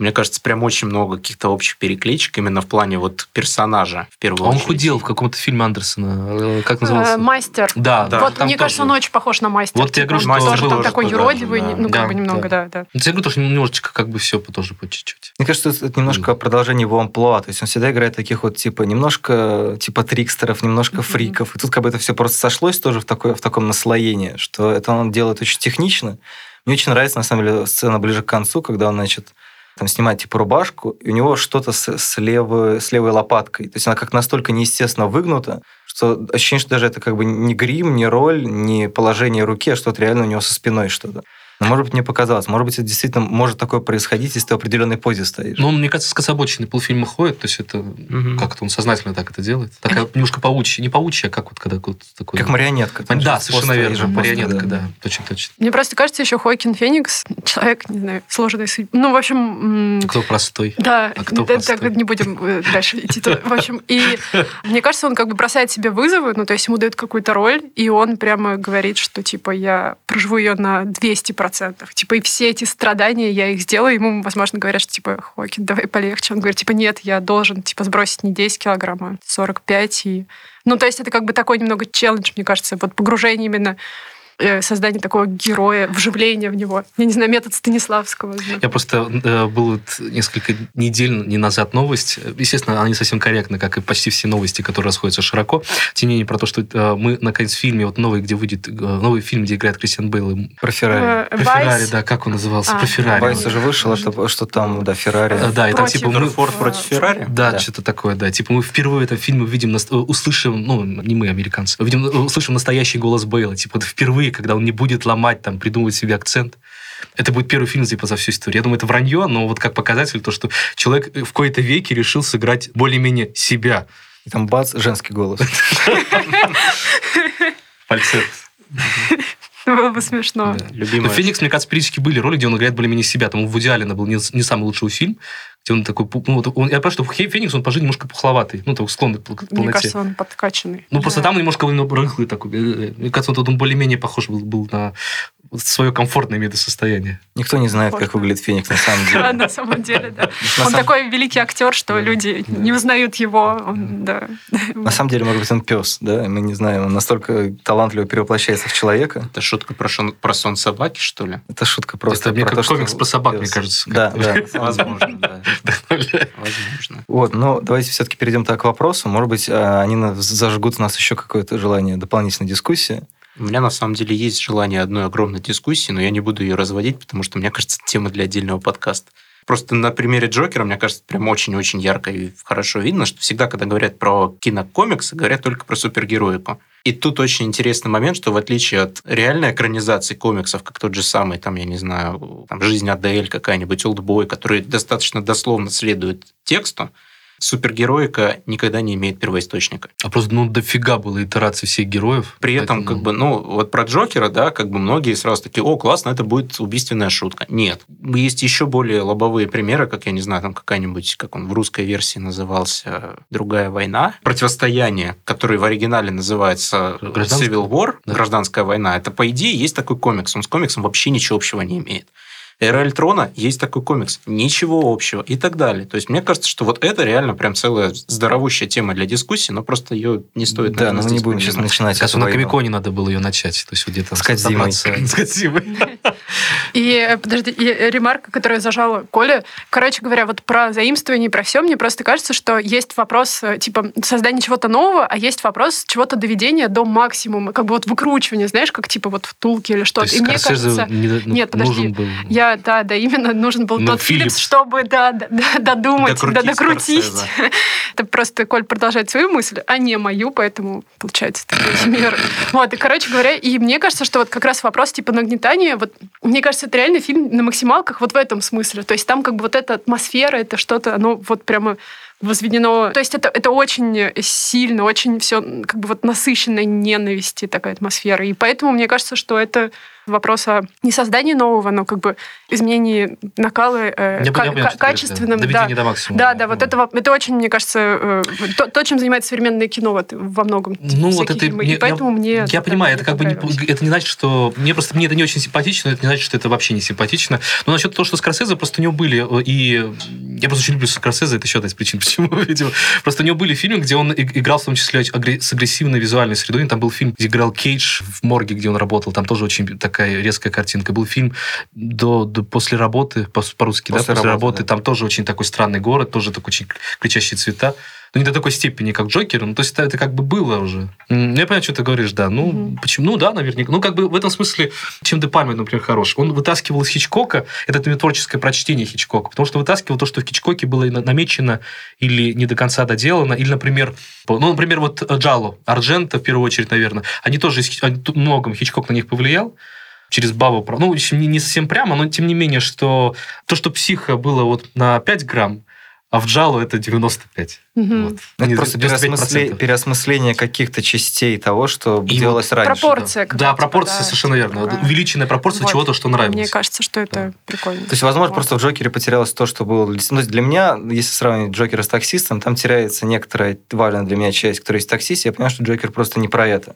Мне кажется, прям очень много каких-то общих перекличек именно в плане вот персонажа в первую он очередь. Он худел в каком-то фильме Андерсона. Э, как назывался? Мастер. Да, да. Вот мне тоже... кажется, он очень похож на мастер. Вот я говорю, типа, что тоже там такой юродивый, да. ну как да, бы немного, да, да. да. Я говорю, что немножечко как бы все тоже по чуть-чуть. Мне кажется, это немножко продолжение его амплуа. То есть он всегда играет таких вот типа немножко типа трикстеров, немножко фриков. И тут как бы это все просто сошлось тоже в, такой, в таком наслоении, что это он делает очень технично. Мне очень нравится, на самом деле, сцена ближе к концу, когда он, значит, там снимает типа рубашку, и у него что-то с, с, левой, с левой лопаткой. То есть она как настолько неестественно выгнута, что ощущение, что даже это как бы не грим, не роль, не положение руки, а что-то реально у него со спиной что-то. Но, может быть, мне показалось. Может быть, это действительно может такое происходить, если ты в определенной позе стоишь. Ну, он, мне кажется, скособоченный полфильма ходит, то есть это угу. как-то он сознательно так это делает. Такая немножко паучья, не паучья, а как вот когда вот такой... Как марионетка. Да, совершенно верно, марионетка, да. точно, точно. Мне просто кажется, еще Хоакин Феникс, человек, не знаю, сложный Ну, в общем... Кто простой? Да, а кто да, простой? так не будем э, дальше идти. В общем, и мне кажется, он как бы бросает себе вызовы, ну, то есть ему дают какую-то роль, и он прямо говорит, что, типа, я проживу ее на 200%. Типа, и все эти страдания я их сделаю. Ему, возможно, говорят, что, типа, Хокин, давай полегче. Он говорит, типа, нет, я должен, типа, сбросить не 10 килограмм, а 45. И... Ну, то есть это как бы такой немного челлендж, мне кажется, вот погружение именно создание такого героя, вживления в него. Я не знаю, метод Станиславского. Я просто э, был вот несколько недель не назад новость. Естественно, она не совсем корректна, как и почти все новости, которые расходятся широко. Тем не менее, про то, что э, мы, наконец, в фильме, вот новый, где выйдет, э, новый фильм, где играет Кристиан Бейл. Про Феррари. Э, Про Феррари, да, как он назывался? А. Про Феррари. Вайс уже вышел, что, что там, да, Феррари. Э, да, и там типа мы... Форд против Феррари? Да, да, что-то такое, да. Типа мы впервые в этом фильме увидим, услышим, ну, не мы, американцы, увидим, услышим настоящий голос Бейла. Типа это впервые, когда он не будет ломать, там, придумывать себе акцент. Это будет первый фильм типа за всю историю. Я думаю, это вранье, но вот как показатель то, что человек в какой-то веке решил сыграть более-менее себя. И там бац, женский голос. Фальцет. Было бы смешно. Да. Любимая. Но Феникс, мне кажется, периодически были роли, где он играет более-менее себя. Там у Вуди Аллена был не, не самый лучший фильм, где он такой... Ну, вот он, я понимаю, что Феникс, он по жизни немножко пухловатый. Ну, так, склонный к полноте. Мне кажется, он подкачанный. Ну, да. просто там немножко рыхлый такой. Мне кажется, он, он более-менее похож был, был на свое комфортное медосостояние. Никто не знает, как выглядит Феникс на самом деле. Да, на самом деле, да. Он такой великий актер, что люди не узнают его. Да. На самом деле, может быть, он пес, да? Мы не знаем, он настолько талантливо перевоплощается в человека. Это шутка про, про сон собаки, что ли? Это шутка просто. Как комикс про собак, мне кажется. Да, да. Возможно, да. Возможно. Вот, но давайте все-таки перейдем так к вопросу. Может быть, а, они зажгут у нас еще какое-то желание дополнительной дискуссии. У меня на самом деле есть желание одной огромной дискуссии, но я не буду ее разводить, потому что, мне кажется, тема для отдельного подкаста. Просто на примере Джокера, мне кажется, прям очень-очень ярко и хорошо видно, что всегда, когда говорят про кинокомиксы, говорят только про супергероику. И тут очень интересный момент, что в отличие от реальной экранизации комиксов, как тот же самый, там, я не знаю, там, «Жизнь Адель» какая-нибудь, «Олдбой», который достаточно дословно следует тексту, супергероика никогда не имеет первоисточника. А просто, ну, дофига было итераций всех героев. При этом, как бы, ну, вот про Джокера, да, как бы многие сразу такие, о, классно, это будет убийственная шутка. Нет. Есть еще более лобовые примеры, как, я не знаю, там какая-нибудь, как он в русской версии назывался, «Другая война». Противостояние, которое в оригинале называется Civil War, да. гражданская война, это, по идее, есть такой комикс. Он с комиксом вообще ничего общего не имеет. Эра Альтрона есть такой комикс. Ничего общего и так далее. То есть мне кажется, что вот это реально прям целая здоровущая тема для дискуссии, но просто ее не стоит... Да, но мы не будем сейчас начинать. Как на Комиконе надо было ее начать. То есть где-то... С Кадзимой. С Кадзимой. И, подожди, и ремарка, которую зажала Коля. Короче говоря, вот про заимствование и про все, мне просто кажется, что есть вопрос, э, типа, создания чего-то нового, а есть вопрос чего-то доведения до максимума, как бы вот выкручивания, знаешь, как типа вот втулки или что-то. И мне кажется... Не, Нет, подожди. Был... Я, да, да, именно нужен был ну, тот Филлипс, чтобы да, да, да, додумать, докрутить. Да, докрутить. Это просто Коль продолжает свою мысль, а не мою, поэтому получается такой мир. Вот, и, короче говоря, и мне кажется, что вот как раз вопрос типа нагнетания, вот мне кажется, это реально фильм на максималках вот в этом смысле. То есть там как бы вот эта атмосфера, это что-то, оно вот прямо возведено. То есть это, это очень сильно, очень все как бы вот насыщенной ненависти такая атмосфера. И поэтому мне кажется, что это вопрос о не создании нового, но как бы изменении накала э, я к- к- качественным. Да, до максимума. Да, да, вот это, это очень, мне кажется, э, то, то, чем занимается современное кино вот, во многом. Ну, вот это... Фильмы. И поэтому я, мне... Я понимаю, это как бы не, это не значит, что... Мне просто мне это не очень симпатично, это не значит, что это вообще не симпатично. Но насчет того, что Скорсезе, просто у него были э, и... Я просто очень люблю Скорсезе, это еще одна из причин, почему, видимо. Просто у него были фильмы, где он играл в том числе с агрессивной визуальной средой. Там был фильм, где играл Кейдж в морге, где он работал. Там тоже очень такая резкая картинка. Был фильм до, до после работы, по-русски, после да, после работы, работы да. там тоже очень такой странный город, тоже такой очень кричащие цвета но ну, не до такой степени, как Джокер. Ну, то есть это, это как бы было уже. Я понимаю, что ты говоришь, да. Ну, mm почему? Ну, да, наверняка. Ну, как бы в этом смысле, чем Депальме, например, хорош. Он вытаскивал из Хичкока, это творческое прочтение Хичкока, потому что вытаскивал то, что в Хичкоке было намечено или не до конца доделано, или, например, ну, например, вот Джало, Арджента, в первую очередь, наверное, они тоже, они, многом Хичкок на них повлиял, через бабу, ну, еще не, не совсем прямо, но тем не менее, что то, что психа было вот на 5 грамм, а в Джалу это 95. Угу. Вот. Это просто переосмысление, переосмысление каких-то частей того, что и делалось вот раньше. Пропорция. Да, да пропорция да, совершенно верно. Такая. Увеличенная пропорция вот. чего-то, что нравится. Мне кажется, что это да. прикольно. То есть, возможно, вот. просто в Джокере потерялось то, что было... Ну, для меня, если сравнить Джокера с таксистом, там теряется некоторая важная для меня часть, которая есть таксист, я понимаю, что Джокер просто не про это.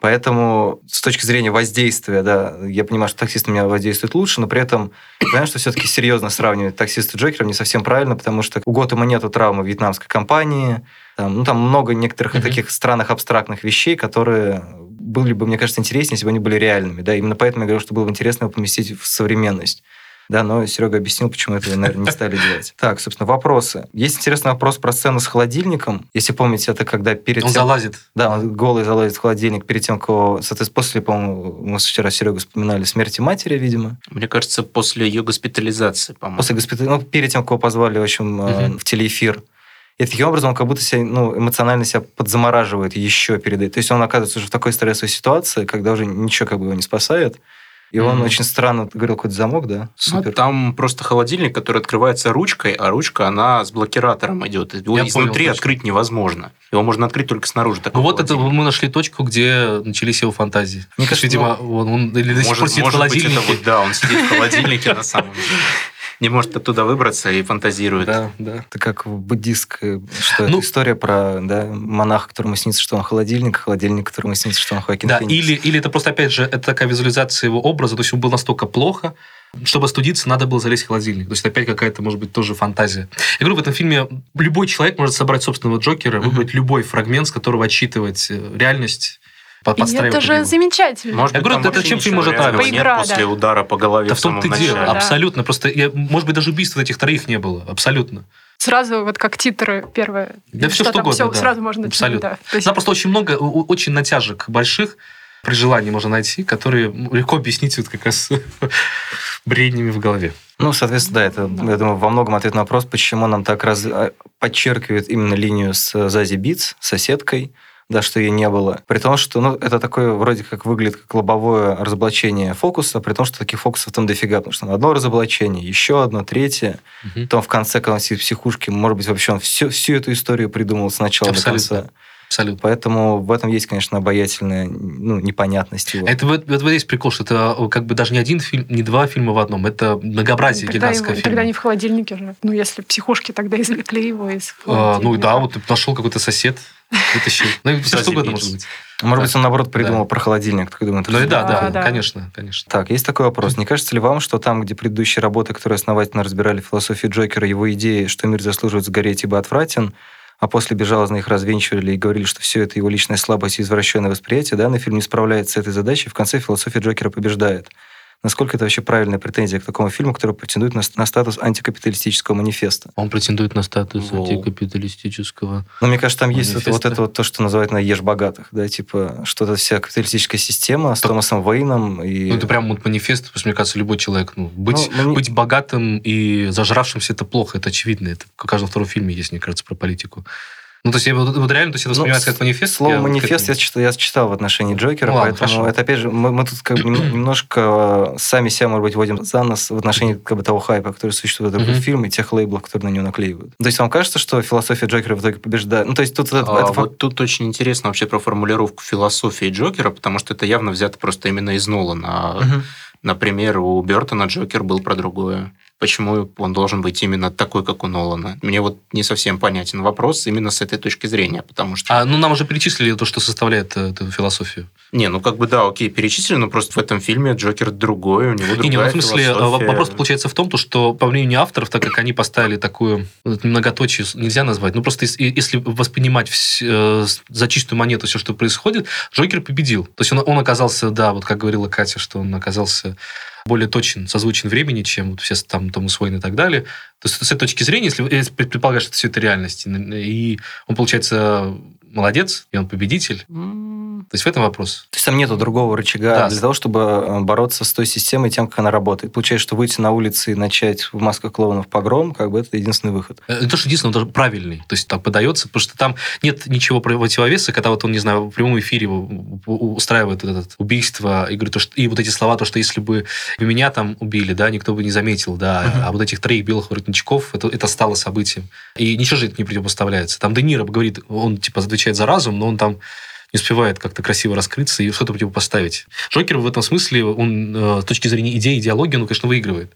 Поэтому с точки зрения воздействия, да, я понимаю, что таксист на меня воздействует лучше, но при этом понимаю, что все-таки серьезно сравнивать таксиста с Джокером не совсем правильно, потому что у Готэма нету травмы вьетнамской компании, там, ну, там много некоторых mm-hmm. таких странных абстрактных вещей, которые были бы, мне кажется, интереснее, если бы они были реальными. Да? Именно поэтому я говорю, что было бы интересно его поместить в современность. Да, но Серега объяснил, почему этого, наверное, не стали делать. Так, собственно, вопросы. Есть интересный вопрос про сцену с холодильником. Если помните, это когда перед Он тем... залазит. Да, он голый залазит в холодильник перед тем, кого... Соответственно, после, по-моему, мы вчера с Серегой вспоминали смерти матери, видимо. Мне кажется, после ее госпитализации, по-моему. После госпитализации. Ну, перед тем, кого позвали, в общем, угу. в телеэфир. И таким образом он как будто себя, ну, эмоционально себя подзамораживает еще перед этим. То есть он оказывается уже в такой стрессовой ситуации, когда уже ничего как бы его не спасает. И он mm-hmm. очень странно говорил какой-то замок, да? Супер. Ну, там просто холодильник, который открывается ручкой, а ручка, она с блокиратором идет. Его Я изнутри понял, открыть точно. невозможно. Его можно открыть только снаружи. Ну вот это мы нашли точку, где начались его фантазии. Мне кажется, видимо, ну, он, он или до сих пор сидит в холодильнике. Быть, это вот, да, он сидит в холодильнике на самом деле не может оттуда выбраться и фантазирует. Да, да. Это как в буддистской, что ну, это история про да, монаха, которому снится, что он холодильник, холодильник, которому снится, что он Хоакин Да, или, или это просто, опять же, это такая визуализация его образа, то есть он был настолько плохо, чтобы студиться, надо было залезть в холодильник. То есть, опять какая-то, может быть, тоже фантазия. Я говорю, в этом фильме любой человек может собрать собственного Джокера, выбрать mm-hmm. любой фрагмент, с которого отчитывать э, реальность и это же замечательно. Может я быть, говорю, это чем фильм может нравиться? Нет да. после удара по голове да в том-то дело. Да. Абсолютно. Просто, я, может быть, даже убийства этих троих не было. Абсолютно. Сразу вот как титры первые. Да все что угодно, все, да. Сразу можно Абсолютно. Да. есть... Да, просто очень много, очень натяжек больших, при желании можно найти, которые легко объяснить вот как раз бреднями в голове. Ну, соответственно, да, это, да. я думаю, во многом ответ на вопрос, почему нам так раз... А, подчеркивает именно линию с Зази Битс, соседкой, да, что ее не было. При том, что ну, это такое вроде как выглядит как лобовое разоблачение фокуса, при том, что таких фокусов там дофига, потому что одно разоблачение, еще одно, третье. Угу. Потом в конце, когда он сидит в психушке, может быть, вообще он всю, всю эту историю придумал с начала Абсолютно. до конца. Абсолютно. Поэтому в этом есть, конечно, обаятельная ну, непонятность его. Это вот, вот здесь прикол, что это как бы даже не один фильм, не два фильма в одном, это многообразие тогда гигантское его, Тогда не в холодильнике же. Ну, если психушки тогда извлекли его из а, Ну, да, вот нашел какой-то сосед, вытащил. Ну, все что угодно может быть. Может быть, он, наоборот, придумал да. про холодильник. Такой думает, ну и да, да, да, конечно, конечно. Так, есть такой вопрос. Не кажется ли вам, что там, где предыдущие работы, которые основательно разбирали философию Джокера, его идеи, что мир заслуживает сгореть, ибо отвратен, а после безжалостно их развенчивали и говорили, что все это его личная слабость и извращенное восприятие, данный фильм не справляется с этой задачей, в конце философия Джокера побеждает. Насколько это вообще правильная претензия к такому фильму, который претендует на, на статус антикапиталистического манифеста? Он претендует на статус Воу. антикапиталистического Ну, мне кажется, там манифеста. есть вот, вот это вот то, что называют на ешь богатых, да, типа, что-то вся капиталистическая система с так, Томасом Вейном. И... Ну, это прям вот манифест, потому что, мне кажется, любой человек, ну, быть, ну, мне... быть богатым и зажравшимся это плохо, это очевидно. Это в каждом втором фильме есть, мне кажется, про политику. Ну, то есть, я вот, вот реально, то есть, это воспринимается ну, как манифест? Слово я манифест я, читал, я читал в отношении Джокера, ну, ладно, поэтому хорошо. это, опять же, мы, мы тут как бы немножко э, сами себя, может быть, вводим за нас в отношении как бы, того хайпа, который существует в этом mm-hmm. фильме, и тех лейблов, которые на него наклеивают. То есть, вам кажется, что философия Джокера в итоге побеждает? Ну, то есть, тут... А, это, вот тут очень интересно вообще про формулировку философии Джокера, потому что это явно взято просто именно из Нолана. Mm-hmm. Например, у Бертона Джокер был про другое почему он должен быть именно такой, как у Нолана. Мне вот не совсем понятен вопрос именно с этой точки зрения, потому что... А, ну, нам уже перечислили то, что составляет э, эту философию. Не, ну, как бы, да, окей, перечислили, но просто в этом фильме Джокер другой, у него другая и не, ну, в смысле, э, философия. вопрос получается в том, то, что, по мнению авторов, так как они поставили такую многоточие, нельзя назвать, ну, просто если воспринимать э, за чистую монету все, что происходит, Джокер победил. То есть он, он оказался, да, вот как говорила Катя, что он оказался более точен, созвучен времени, чем вот все там Томас Уэйн и так далее. То есть с этой точки зрения, если, если предполагаешь, что все это реальность, и он, получается, молодец, и он победитель. То есть в этом вопрос. То есть там нету другого рычага да. для того, чтобы э, бороться с той системой тем, как она работает. Получается, что выйти на улицы и начать в масках клоунов погром, как бы это единственный выход. Э, это что единственный, он даже правильный. То есть так подается, потому что там нет ничего противовеса, когда вот он, не знаю, в прямом эфире устраивает вот это убийство и говорит, что, и вот эти слова, то, что если бы меня там убили, да, никто бы не заметил, да, uh-huh. а вот этих троих белых воротничков, это, это стало событием. И ничего же это не противопоставляется. Там Де Ниро говорит, он типа отвечает за разум, но он там не успевает как-то красиво раскрыться и что-то противопоставить. Джокер в этом смысле, он э, с точки зрения идеи, идеологии, он, конечно, выигрывает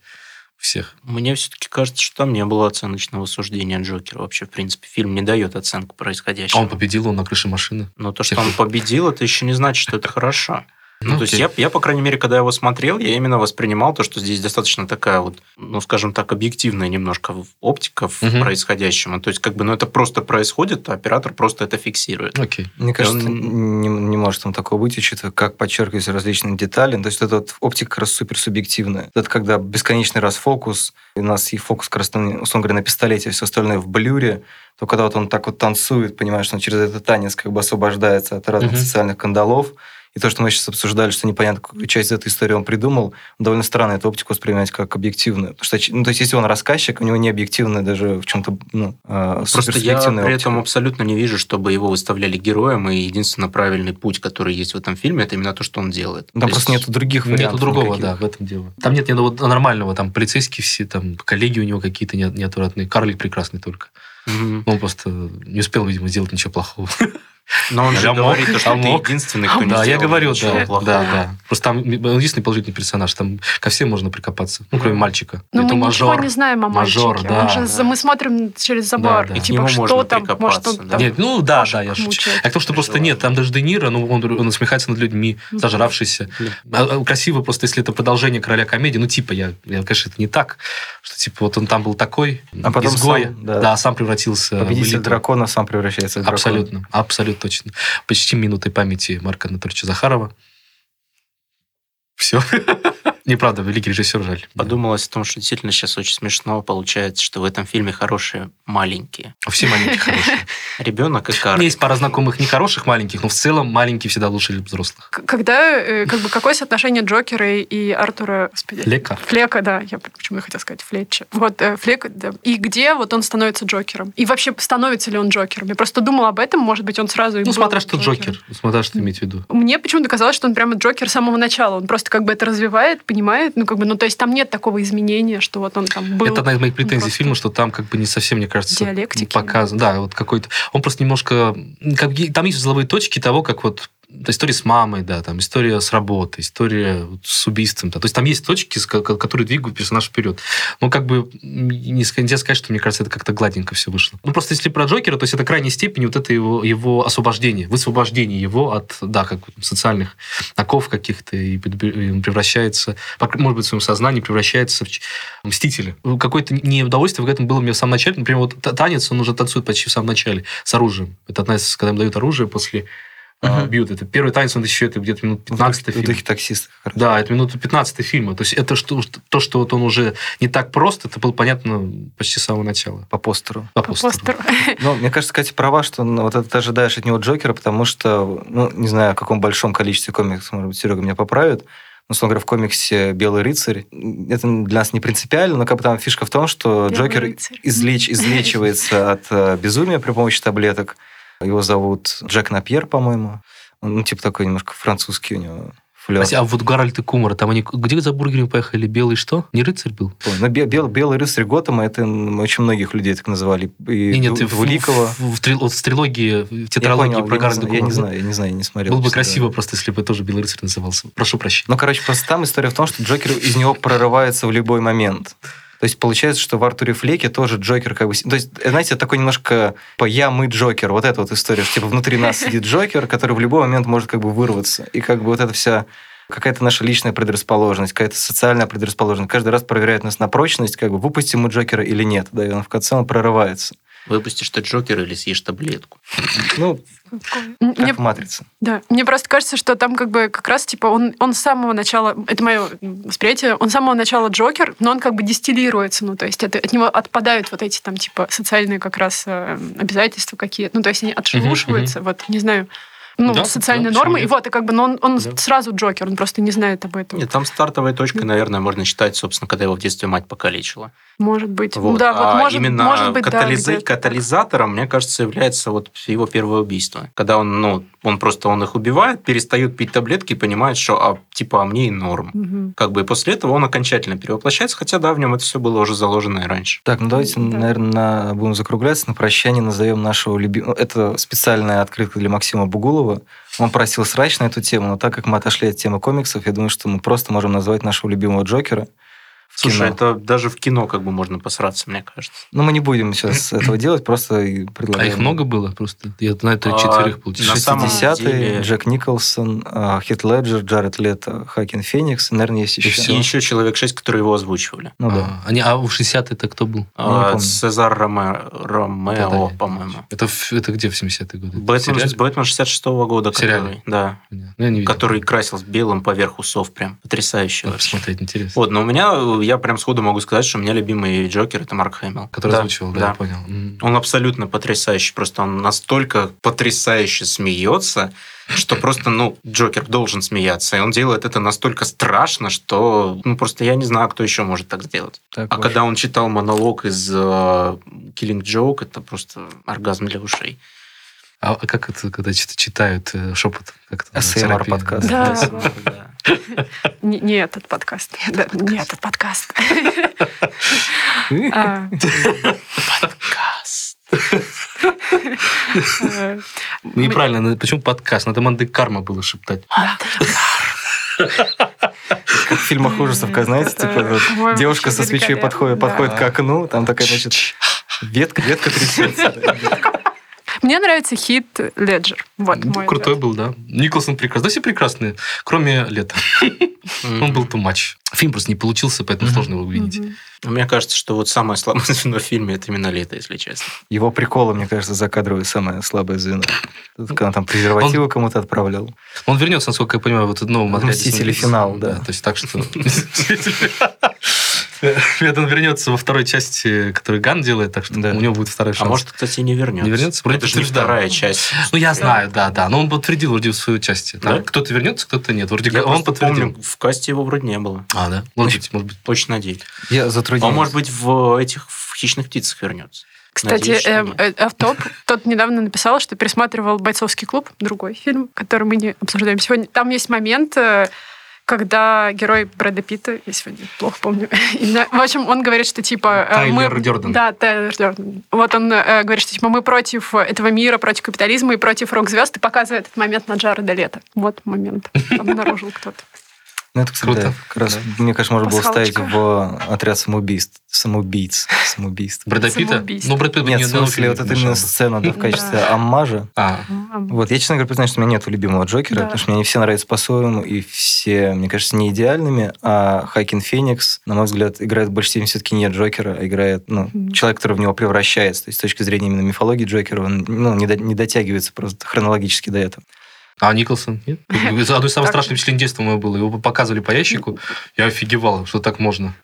всех. Мне все-таки кажется, что там не было оценочного суждения Джокера. Вообще, в принципе, фильм не дает оценку происходящему. А он победил, он на крыше машины. Но то, что он победил, это еще не значит, что это хорошо. Ну, то есть я, я, по крайней мере, когда его смотрел, я именно воспринимал то, что здесь достаточно такая вот, ну, скажем так, объективная немножко оптика в угу. происходящем. То есть, как бы, ну, это просто происходит, а оператор просто это фиксирует. Окей. Мне кажется, он... не, не может там такого быть, учитывая, как подчеркиваются различные детали. То есть, это вот оптика как раз супер субъективная. Это когда бесконечный раз фокус, у нас и фокус, как раз, условно говоря, на пистолете, а все остальное в блюре, то когда вот он так вот танцует, понимаешь, что он через этот танец как бы освобождается от разных угу. социальных кандалов, и то, что мы сейчас обсуждали, что непонятно, какую часть этой истории он придумал, довольно странно эту оптику воспринимать как объективную. Потому что, ну, то есть, если он рассказчик, у него не объективная даже в чем-то ну, а, Просто я при оптика. этом абсолютно не вижу, чтобы его выставляли героем, и единственно правильный путь, который есть в этом фильме, это именно то, что он делает. Там то просто есть... нет других вариантов. Нету другого, никаких. да, в этом дело. Там нет ни одного нормального, там полицейские все, там коллеги у него какие-то неотвратные. Карлик прекрасный только. Угу. Он просто не успел, видимо, сделать ничего плохого. Но он же говорит, что ты единственный, кто не Да, я говорю, да, да, да. Просто там единственный положительный персонаж, там ко всем можно прикопаться, ну, кроме мальчика. Но мы ничего не знаем о мальчике. Мы смотрим через забор, и типа, что там, может, он там... Нет, ну, да, да, я шучу. А то, что просто нет, там даже Де Ниро, ну, он насмехается над людьми, зажравшийся. А, а, красиво просто, если это продолжение короля комедии, ну, типа, я, конечно, это не так, что, типа, вот он там был такой, а потом изгой, да, сам превратился Победитель дракона сам превращается в дракона. Абсолютно, абсолютно точно. Почти минутой памяти Марка Анатольевича Захарова. Все. Неправда, великий режиссер, жаль. Подумалось о том, что действительно сейчас очень смешно получается, что в этом фильме хорошие маленькие. Все маленькие хорошие. Ребенок и Карл. Есть пара знакомых нехороших маленьких, но в целом маленькие всегда лучше взрослых. Когда, э, как бы, какое соотношение Джокера и Артура... Господи, Флека. Флека, да. Я почему я хотела сказать Флетча. Вот, э, Флека, да. И где вот он становится Джокером? И вообще, становится ли он Джокером? Я просто думала об этом, может быть, он сразу... Ну, смотря что Джокер. Смотря что иметь в виду. Мне почему-то казалось, что он прямо Джокер с самого начала. Он просто как бы это развивает, понимает, ну, как бы, ну, то есть там нет такого изменения, что вот он там был... Это одна из моих претензий фильма, что там как бы не совсем, мне кажется, показан. Да, вот какой-то... Он просто немножко... Как, там есть узловые точки того, как вот история с мамой, да, там история с работой, история с убийством. Да. То есть там есть точки, которые двигают персонаж вперед. Но как бы нельзя сказать, что, мне кажется, это как-то гладенько все вышло. Ну, просто если про Джокера, то есть это крайней степени вот это его, его освобождение, высвобождение его от, да, как социальных оков каких-то, и он превращается, может быть, в своем сознании превращается в мстителя. Какое-то неудовольствие в этом было мне в самом начале. Например, вот танец, он уже танцует почти в самом начале с оружием. Это одна из, когда им дают оружие после uh-huh. бьют. Это первый танец, он еще это где-то минут 15 фильм. В духе таксиста. Да, это минут 15 фильма. То есть это что, то, что вот он уже не так прост, это было понятно почти с самого начала. По постеру. По, По постеру. Ну, мне кажется, Катя права, что ну, вот это ты ожидаешь от него Джокера, потому что, ну, не знаю, о каком большом количестве комиксов, может быть, Серега меня поправит, ну, условно говоря, в комиксе «Белый рыцарь». Это для нас не принципиально, но как бы там фишка в том, что Белый Джокер излеч, излечивается от э, безумия при помощи таблеток, его зовут Джек Напьер, по-моему. Ну, типа такой немножко французский у него флёр. А вот Гарольд и Кумар, там они где за бургерами поехали? Белый что? Не рыцарь был? Ну, бел, белый рыцарь Готэма, это очень многих людей так называли. И нет, нет, Великого. В, в, в, в трилогии, в тетралогии понял, про Гарольда Я не знаю, я не знаю, я не смотрел. Было бы красиво просто, если бы тоже Белый рыцарь назывался. Прошу прощения. Ну, короче, просто там история в том, что Джокер из него прорывается в любой момент. То есть получается, что в Артуре Флеке тоже Джокер как бы... То есть, знаете, такой немножко по «я, мы, Джокер». Вот эта вот история, что типа внутри нас сидит Джокер, который в любой момент может как бы вырваться. И как бы вот эта вся какая-то наша личная предрасположенность, какая-то социальная предрасположенность. Каждый раз проверяет нас на прочность, как бы выпустим мы Джокера или нет. Да, и он в конце он прорывается. Выпустишь ты Джокера или съешь таблетку? Ну, как мне, матрица. Да. Мне просто кажется, что там как бы как раз типа он, он с самого начала, это мое восприятие, он с самого начала Джокер, но он как бы дистиллируется, ну то есть это, от него отпадают вот эти там типа социальные как раз э, обязательства какие-то, ну то есть они отшелушиваются, uh-huh, uh-huh. вот не знаю, ну, да, социальные да, нормы. И вот, и как бы, но он, он да. сразу Джокер, он просто не знает об этом. Нет, там стартовая точка, наверное, можно считать, собственно, когда его в детстве мать покалечила. Может быть. Вот. Да, вот, а может, именно может быть, катализа... да, катализатором, мне кажется, является вот его первое убийство. Когда он, ну, он просто он их убивает, перестает пить таблетки и понимает, что а, типа, а мне и норм. Угу. Как бы и после этого он окончательно перевоплощается, хотя да, в нем это все было уже заложено и раньше. Так, ну давайте, да. наверное, будем закругляться. На прощание назовем нашего любимого... Это специальная открытка для Максима Бугулова. Он просил срач на эту тему, но так как мы отошли от темы комиксов, я думаю, что мы просто можем назвать нашего любимого Джокера – Слушай, кино. это даже в кино как бы можно посраться, мне кажется. Ну, мы не будем сейчас этого делать, просто предлагаем. А их много было? Просто я знаю, это а, четверых получилось. 60-е, Джек Николсон, а, Хит Леджер, Джаред Лето, Хакин Феникс, наверное, есть еще. И еще человек шесть, которые его озвучивали. Ну да. А, они, а у 60 это кто был? Цезар Роме, Ромео, по-моему. Это, это где в 70-е годы? Бэтмен, Бэтмен 66-го года. Который, да. Ну, который красил белым поверх усов прям. Потрясающе. Посмотреть интересно. Вот, но у меня я прям сходу могу сказать, что у меня любимый Джокер это Марк Хэмилл. Который да, озвучивал, да, да, я понял. Он абсолютно потрясающий. Просто он настолько потрясающе смеется, что просто, ну, Джокер должен смеяться. И он делает это настолько страшно, что, ну, просто я не знаю, кто еще может так сделать. Так, а очень. когда он читал монолог из uh, Killing Joke, это просто оргазм для ушей. А как это, когда читают э, шепот? Как это СМР подкаст. Да. Не, этот подкаст. Не этот подкаст. А. Подкаст. Неправильно. Почему подкаст? Надо Манды Карма было шептать. Как в фильмах ужасов, знаете, типа девушка со свечой подходит, подходит к окну, там такая, значит, ветка, ветка трясется. Мне нравится хит Леджер. Вот ну, Крутой был, да. Николсон прекрасный. Да все прекрасные, кроме лета. Он был too much. Фильм просто не получился, поэтому сложно его увидеть. Мне кажется, что вот самое слабое звено в фильме это именно лето, если честно. Его приколы, мне кажется, закадровые самое слабое звено. Когда он там презервативы он... кому-то отправлял. Он вернется, насколько я понимаю, вот в новом отряде. Мстители финал, да. То есть так что... Это он вернется во второй части, которую Ган делает, так что да. у него будет второй а шанс. А может, кстати, не вернется. Не вернется? Вроде это же не вторая часть. Ну, я знаю, да, да. Но он подтвердил вроде в свою часть. Да? Кто-то вернется, кто-то нет. Вроде я он подтвердил. помню, в касте его вроде не было. А, да? Может быть, может быть. Очень надеюсь. Я затрудняюсь. А может быть, в этих в «Хищных птицах» вернется. Кстати, Надеюсь, эм, э, автоп, тот недавно написал, что пересматривал «Бойцовский клуб», другой фильм, который мы не обсуждаем сегодня. Там есть момент, э, когда герой Брэда Питта, я сегодня плохо помню, в общем, он говорит, что типа... Э, Тайлер мы... Дёрден. Да, Тайлер Дёрден. Вот он э, говорит, что типа мы против этого мира, против капитализма и против рок-звезд, и показывает этот момент на Джареда Лето. Вот момент обнаружил кто-то. Ну, это, кстати, Круто. Да, как раз, да. мне кажется, можно было ставить в отряд самоубийств, самоубийц, самоубийств. Брэда Питта? Ну, Брэд Питт Нет, в смысле, вот эта именно сцена да, в качестве аммажа. А. Вот, я, честно говоря, признаю, что у меня нет любимого Джокера, потому что мне они все нравятся по-своему, и все, мне кажется, не идеальными, а Хайкин Феникс, на мой взгляд, играет в большей степени все-таки не Джокера, а играет, ну, человек, который в него превращается. То есть, с точки зрения именно мифологии Джокера, он ну, не, до, не дотягивается просто хронологически до этого. А Николсон? Нет? Одно из самых страшных впечатлений детства моего было. Его показывали по ящику. Я офигевал, что так можно.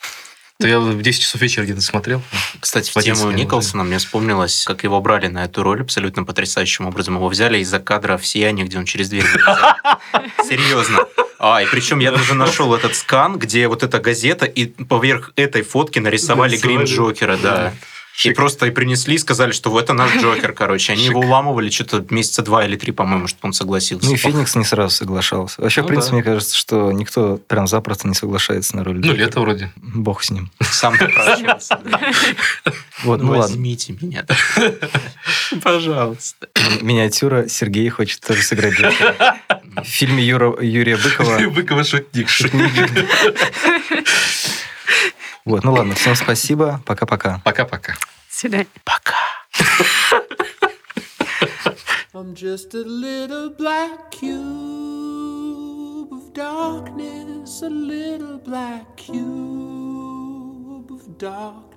То я в 10 часов вечера где-то смотрел. Кстати, в тему Николсона мне вспомнилось, как его брали на эту роль абсолютно потрясающим образом. Его взяли из-за кадра в «Сиянии», где он через дверь Серьезно. А, и причем я даже нашел этот скан, где вот эта газета, и поверх этой фотки нарисовали грим Джокера, да. Шик. И просто и принесли, и сказали, что вот это наш Джокер, короче. Они Шик. его уламывали что-то месяца два или три, по-моему, чтобы он согласился. Ну и Феникс не сразу соглашался. Вообще, ну, в принципе, да. мне кажется, что никто прям запросто не соглашается на роль Ну, лето вроде. Бог с ним. Сам напросился. Вот, ну ладно. Возьмите меня. Пожалуйста. Миниатюра Сергей хочет тоже сыграть Джокера. В фильме Юрия Быкова... Быкова шутник. Шутник. Вот, ну ладно, всем спасибо. Пока-пока. Пока-пока. Свидания. Пока. I'm just a little black cube of darkness, a little black cube of darkness.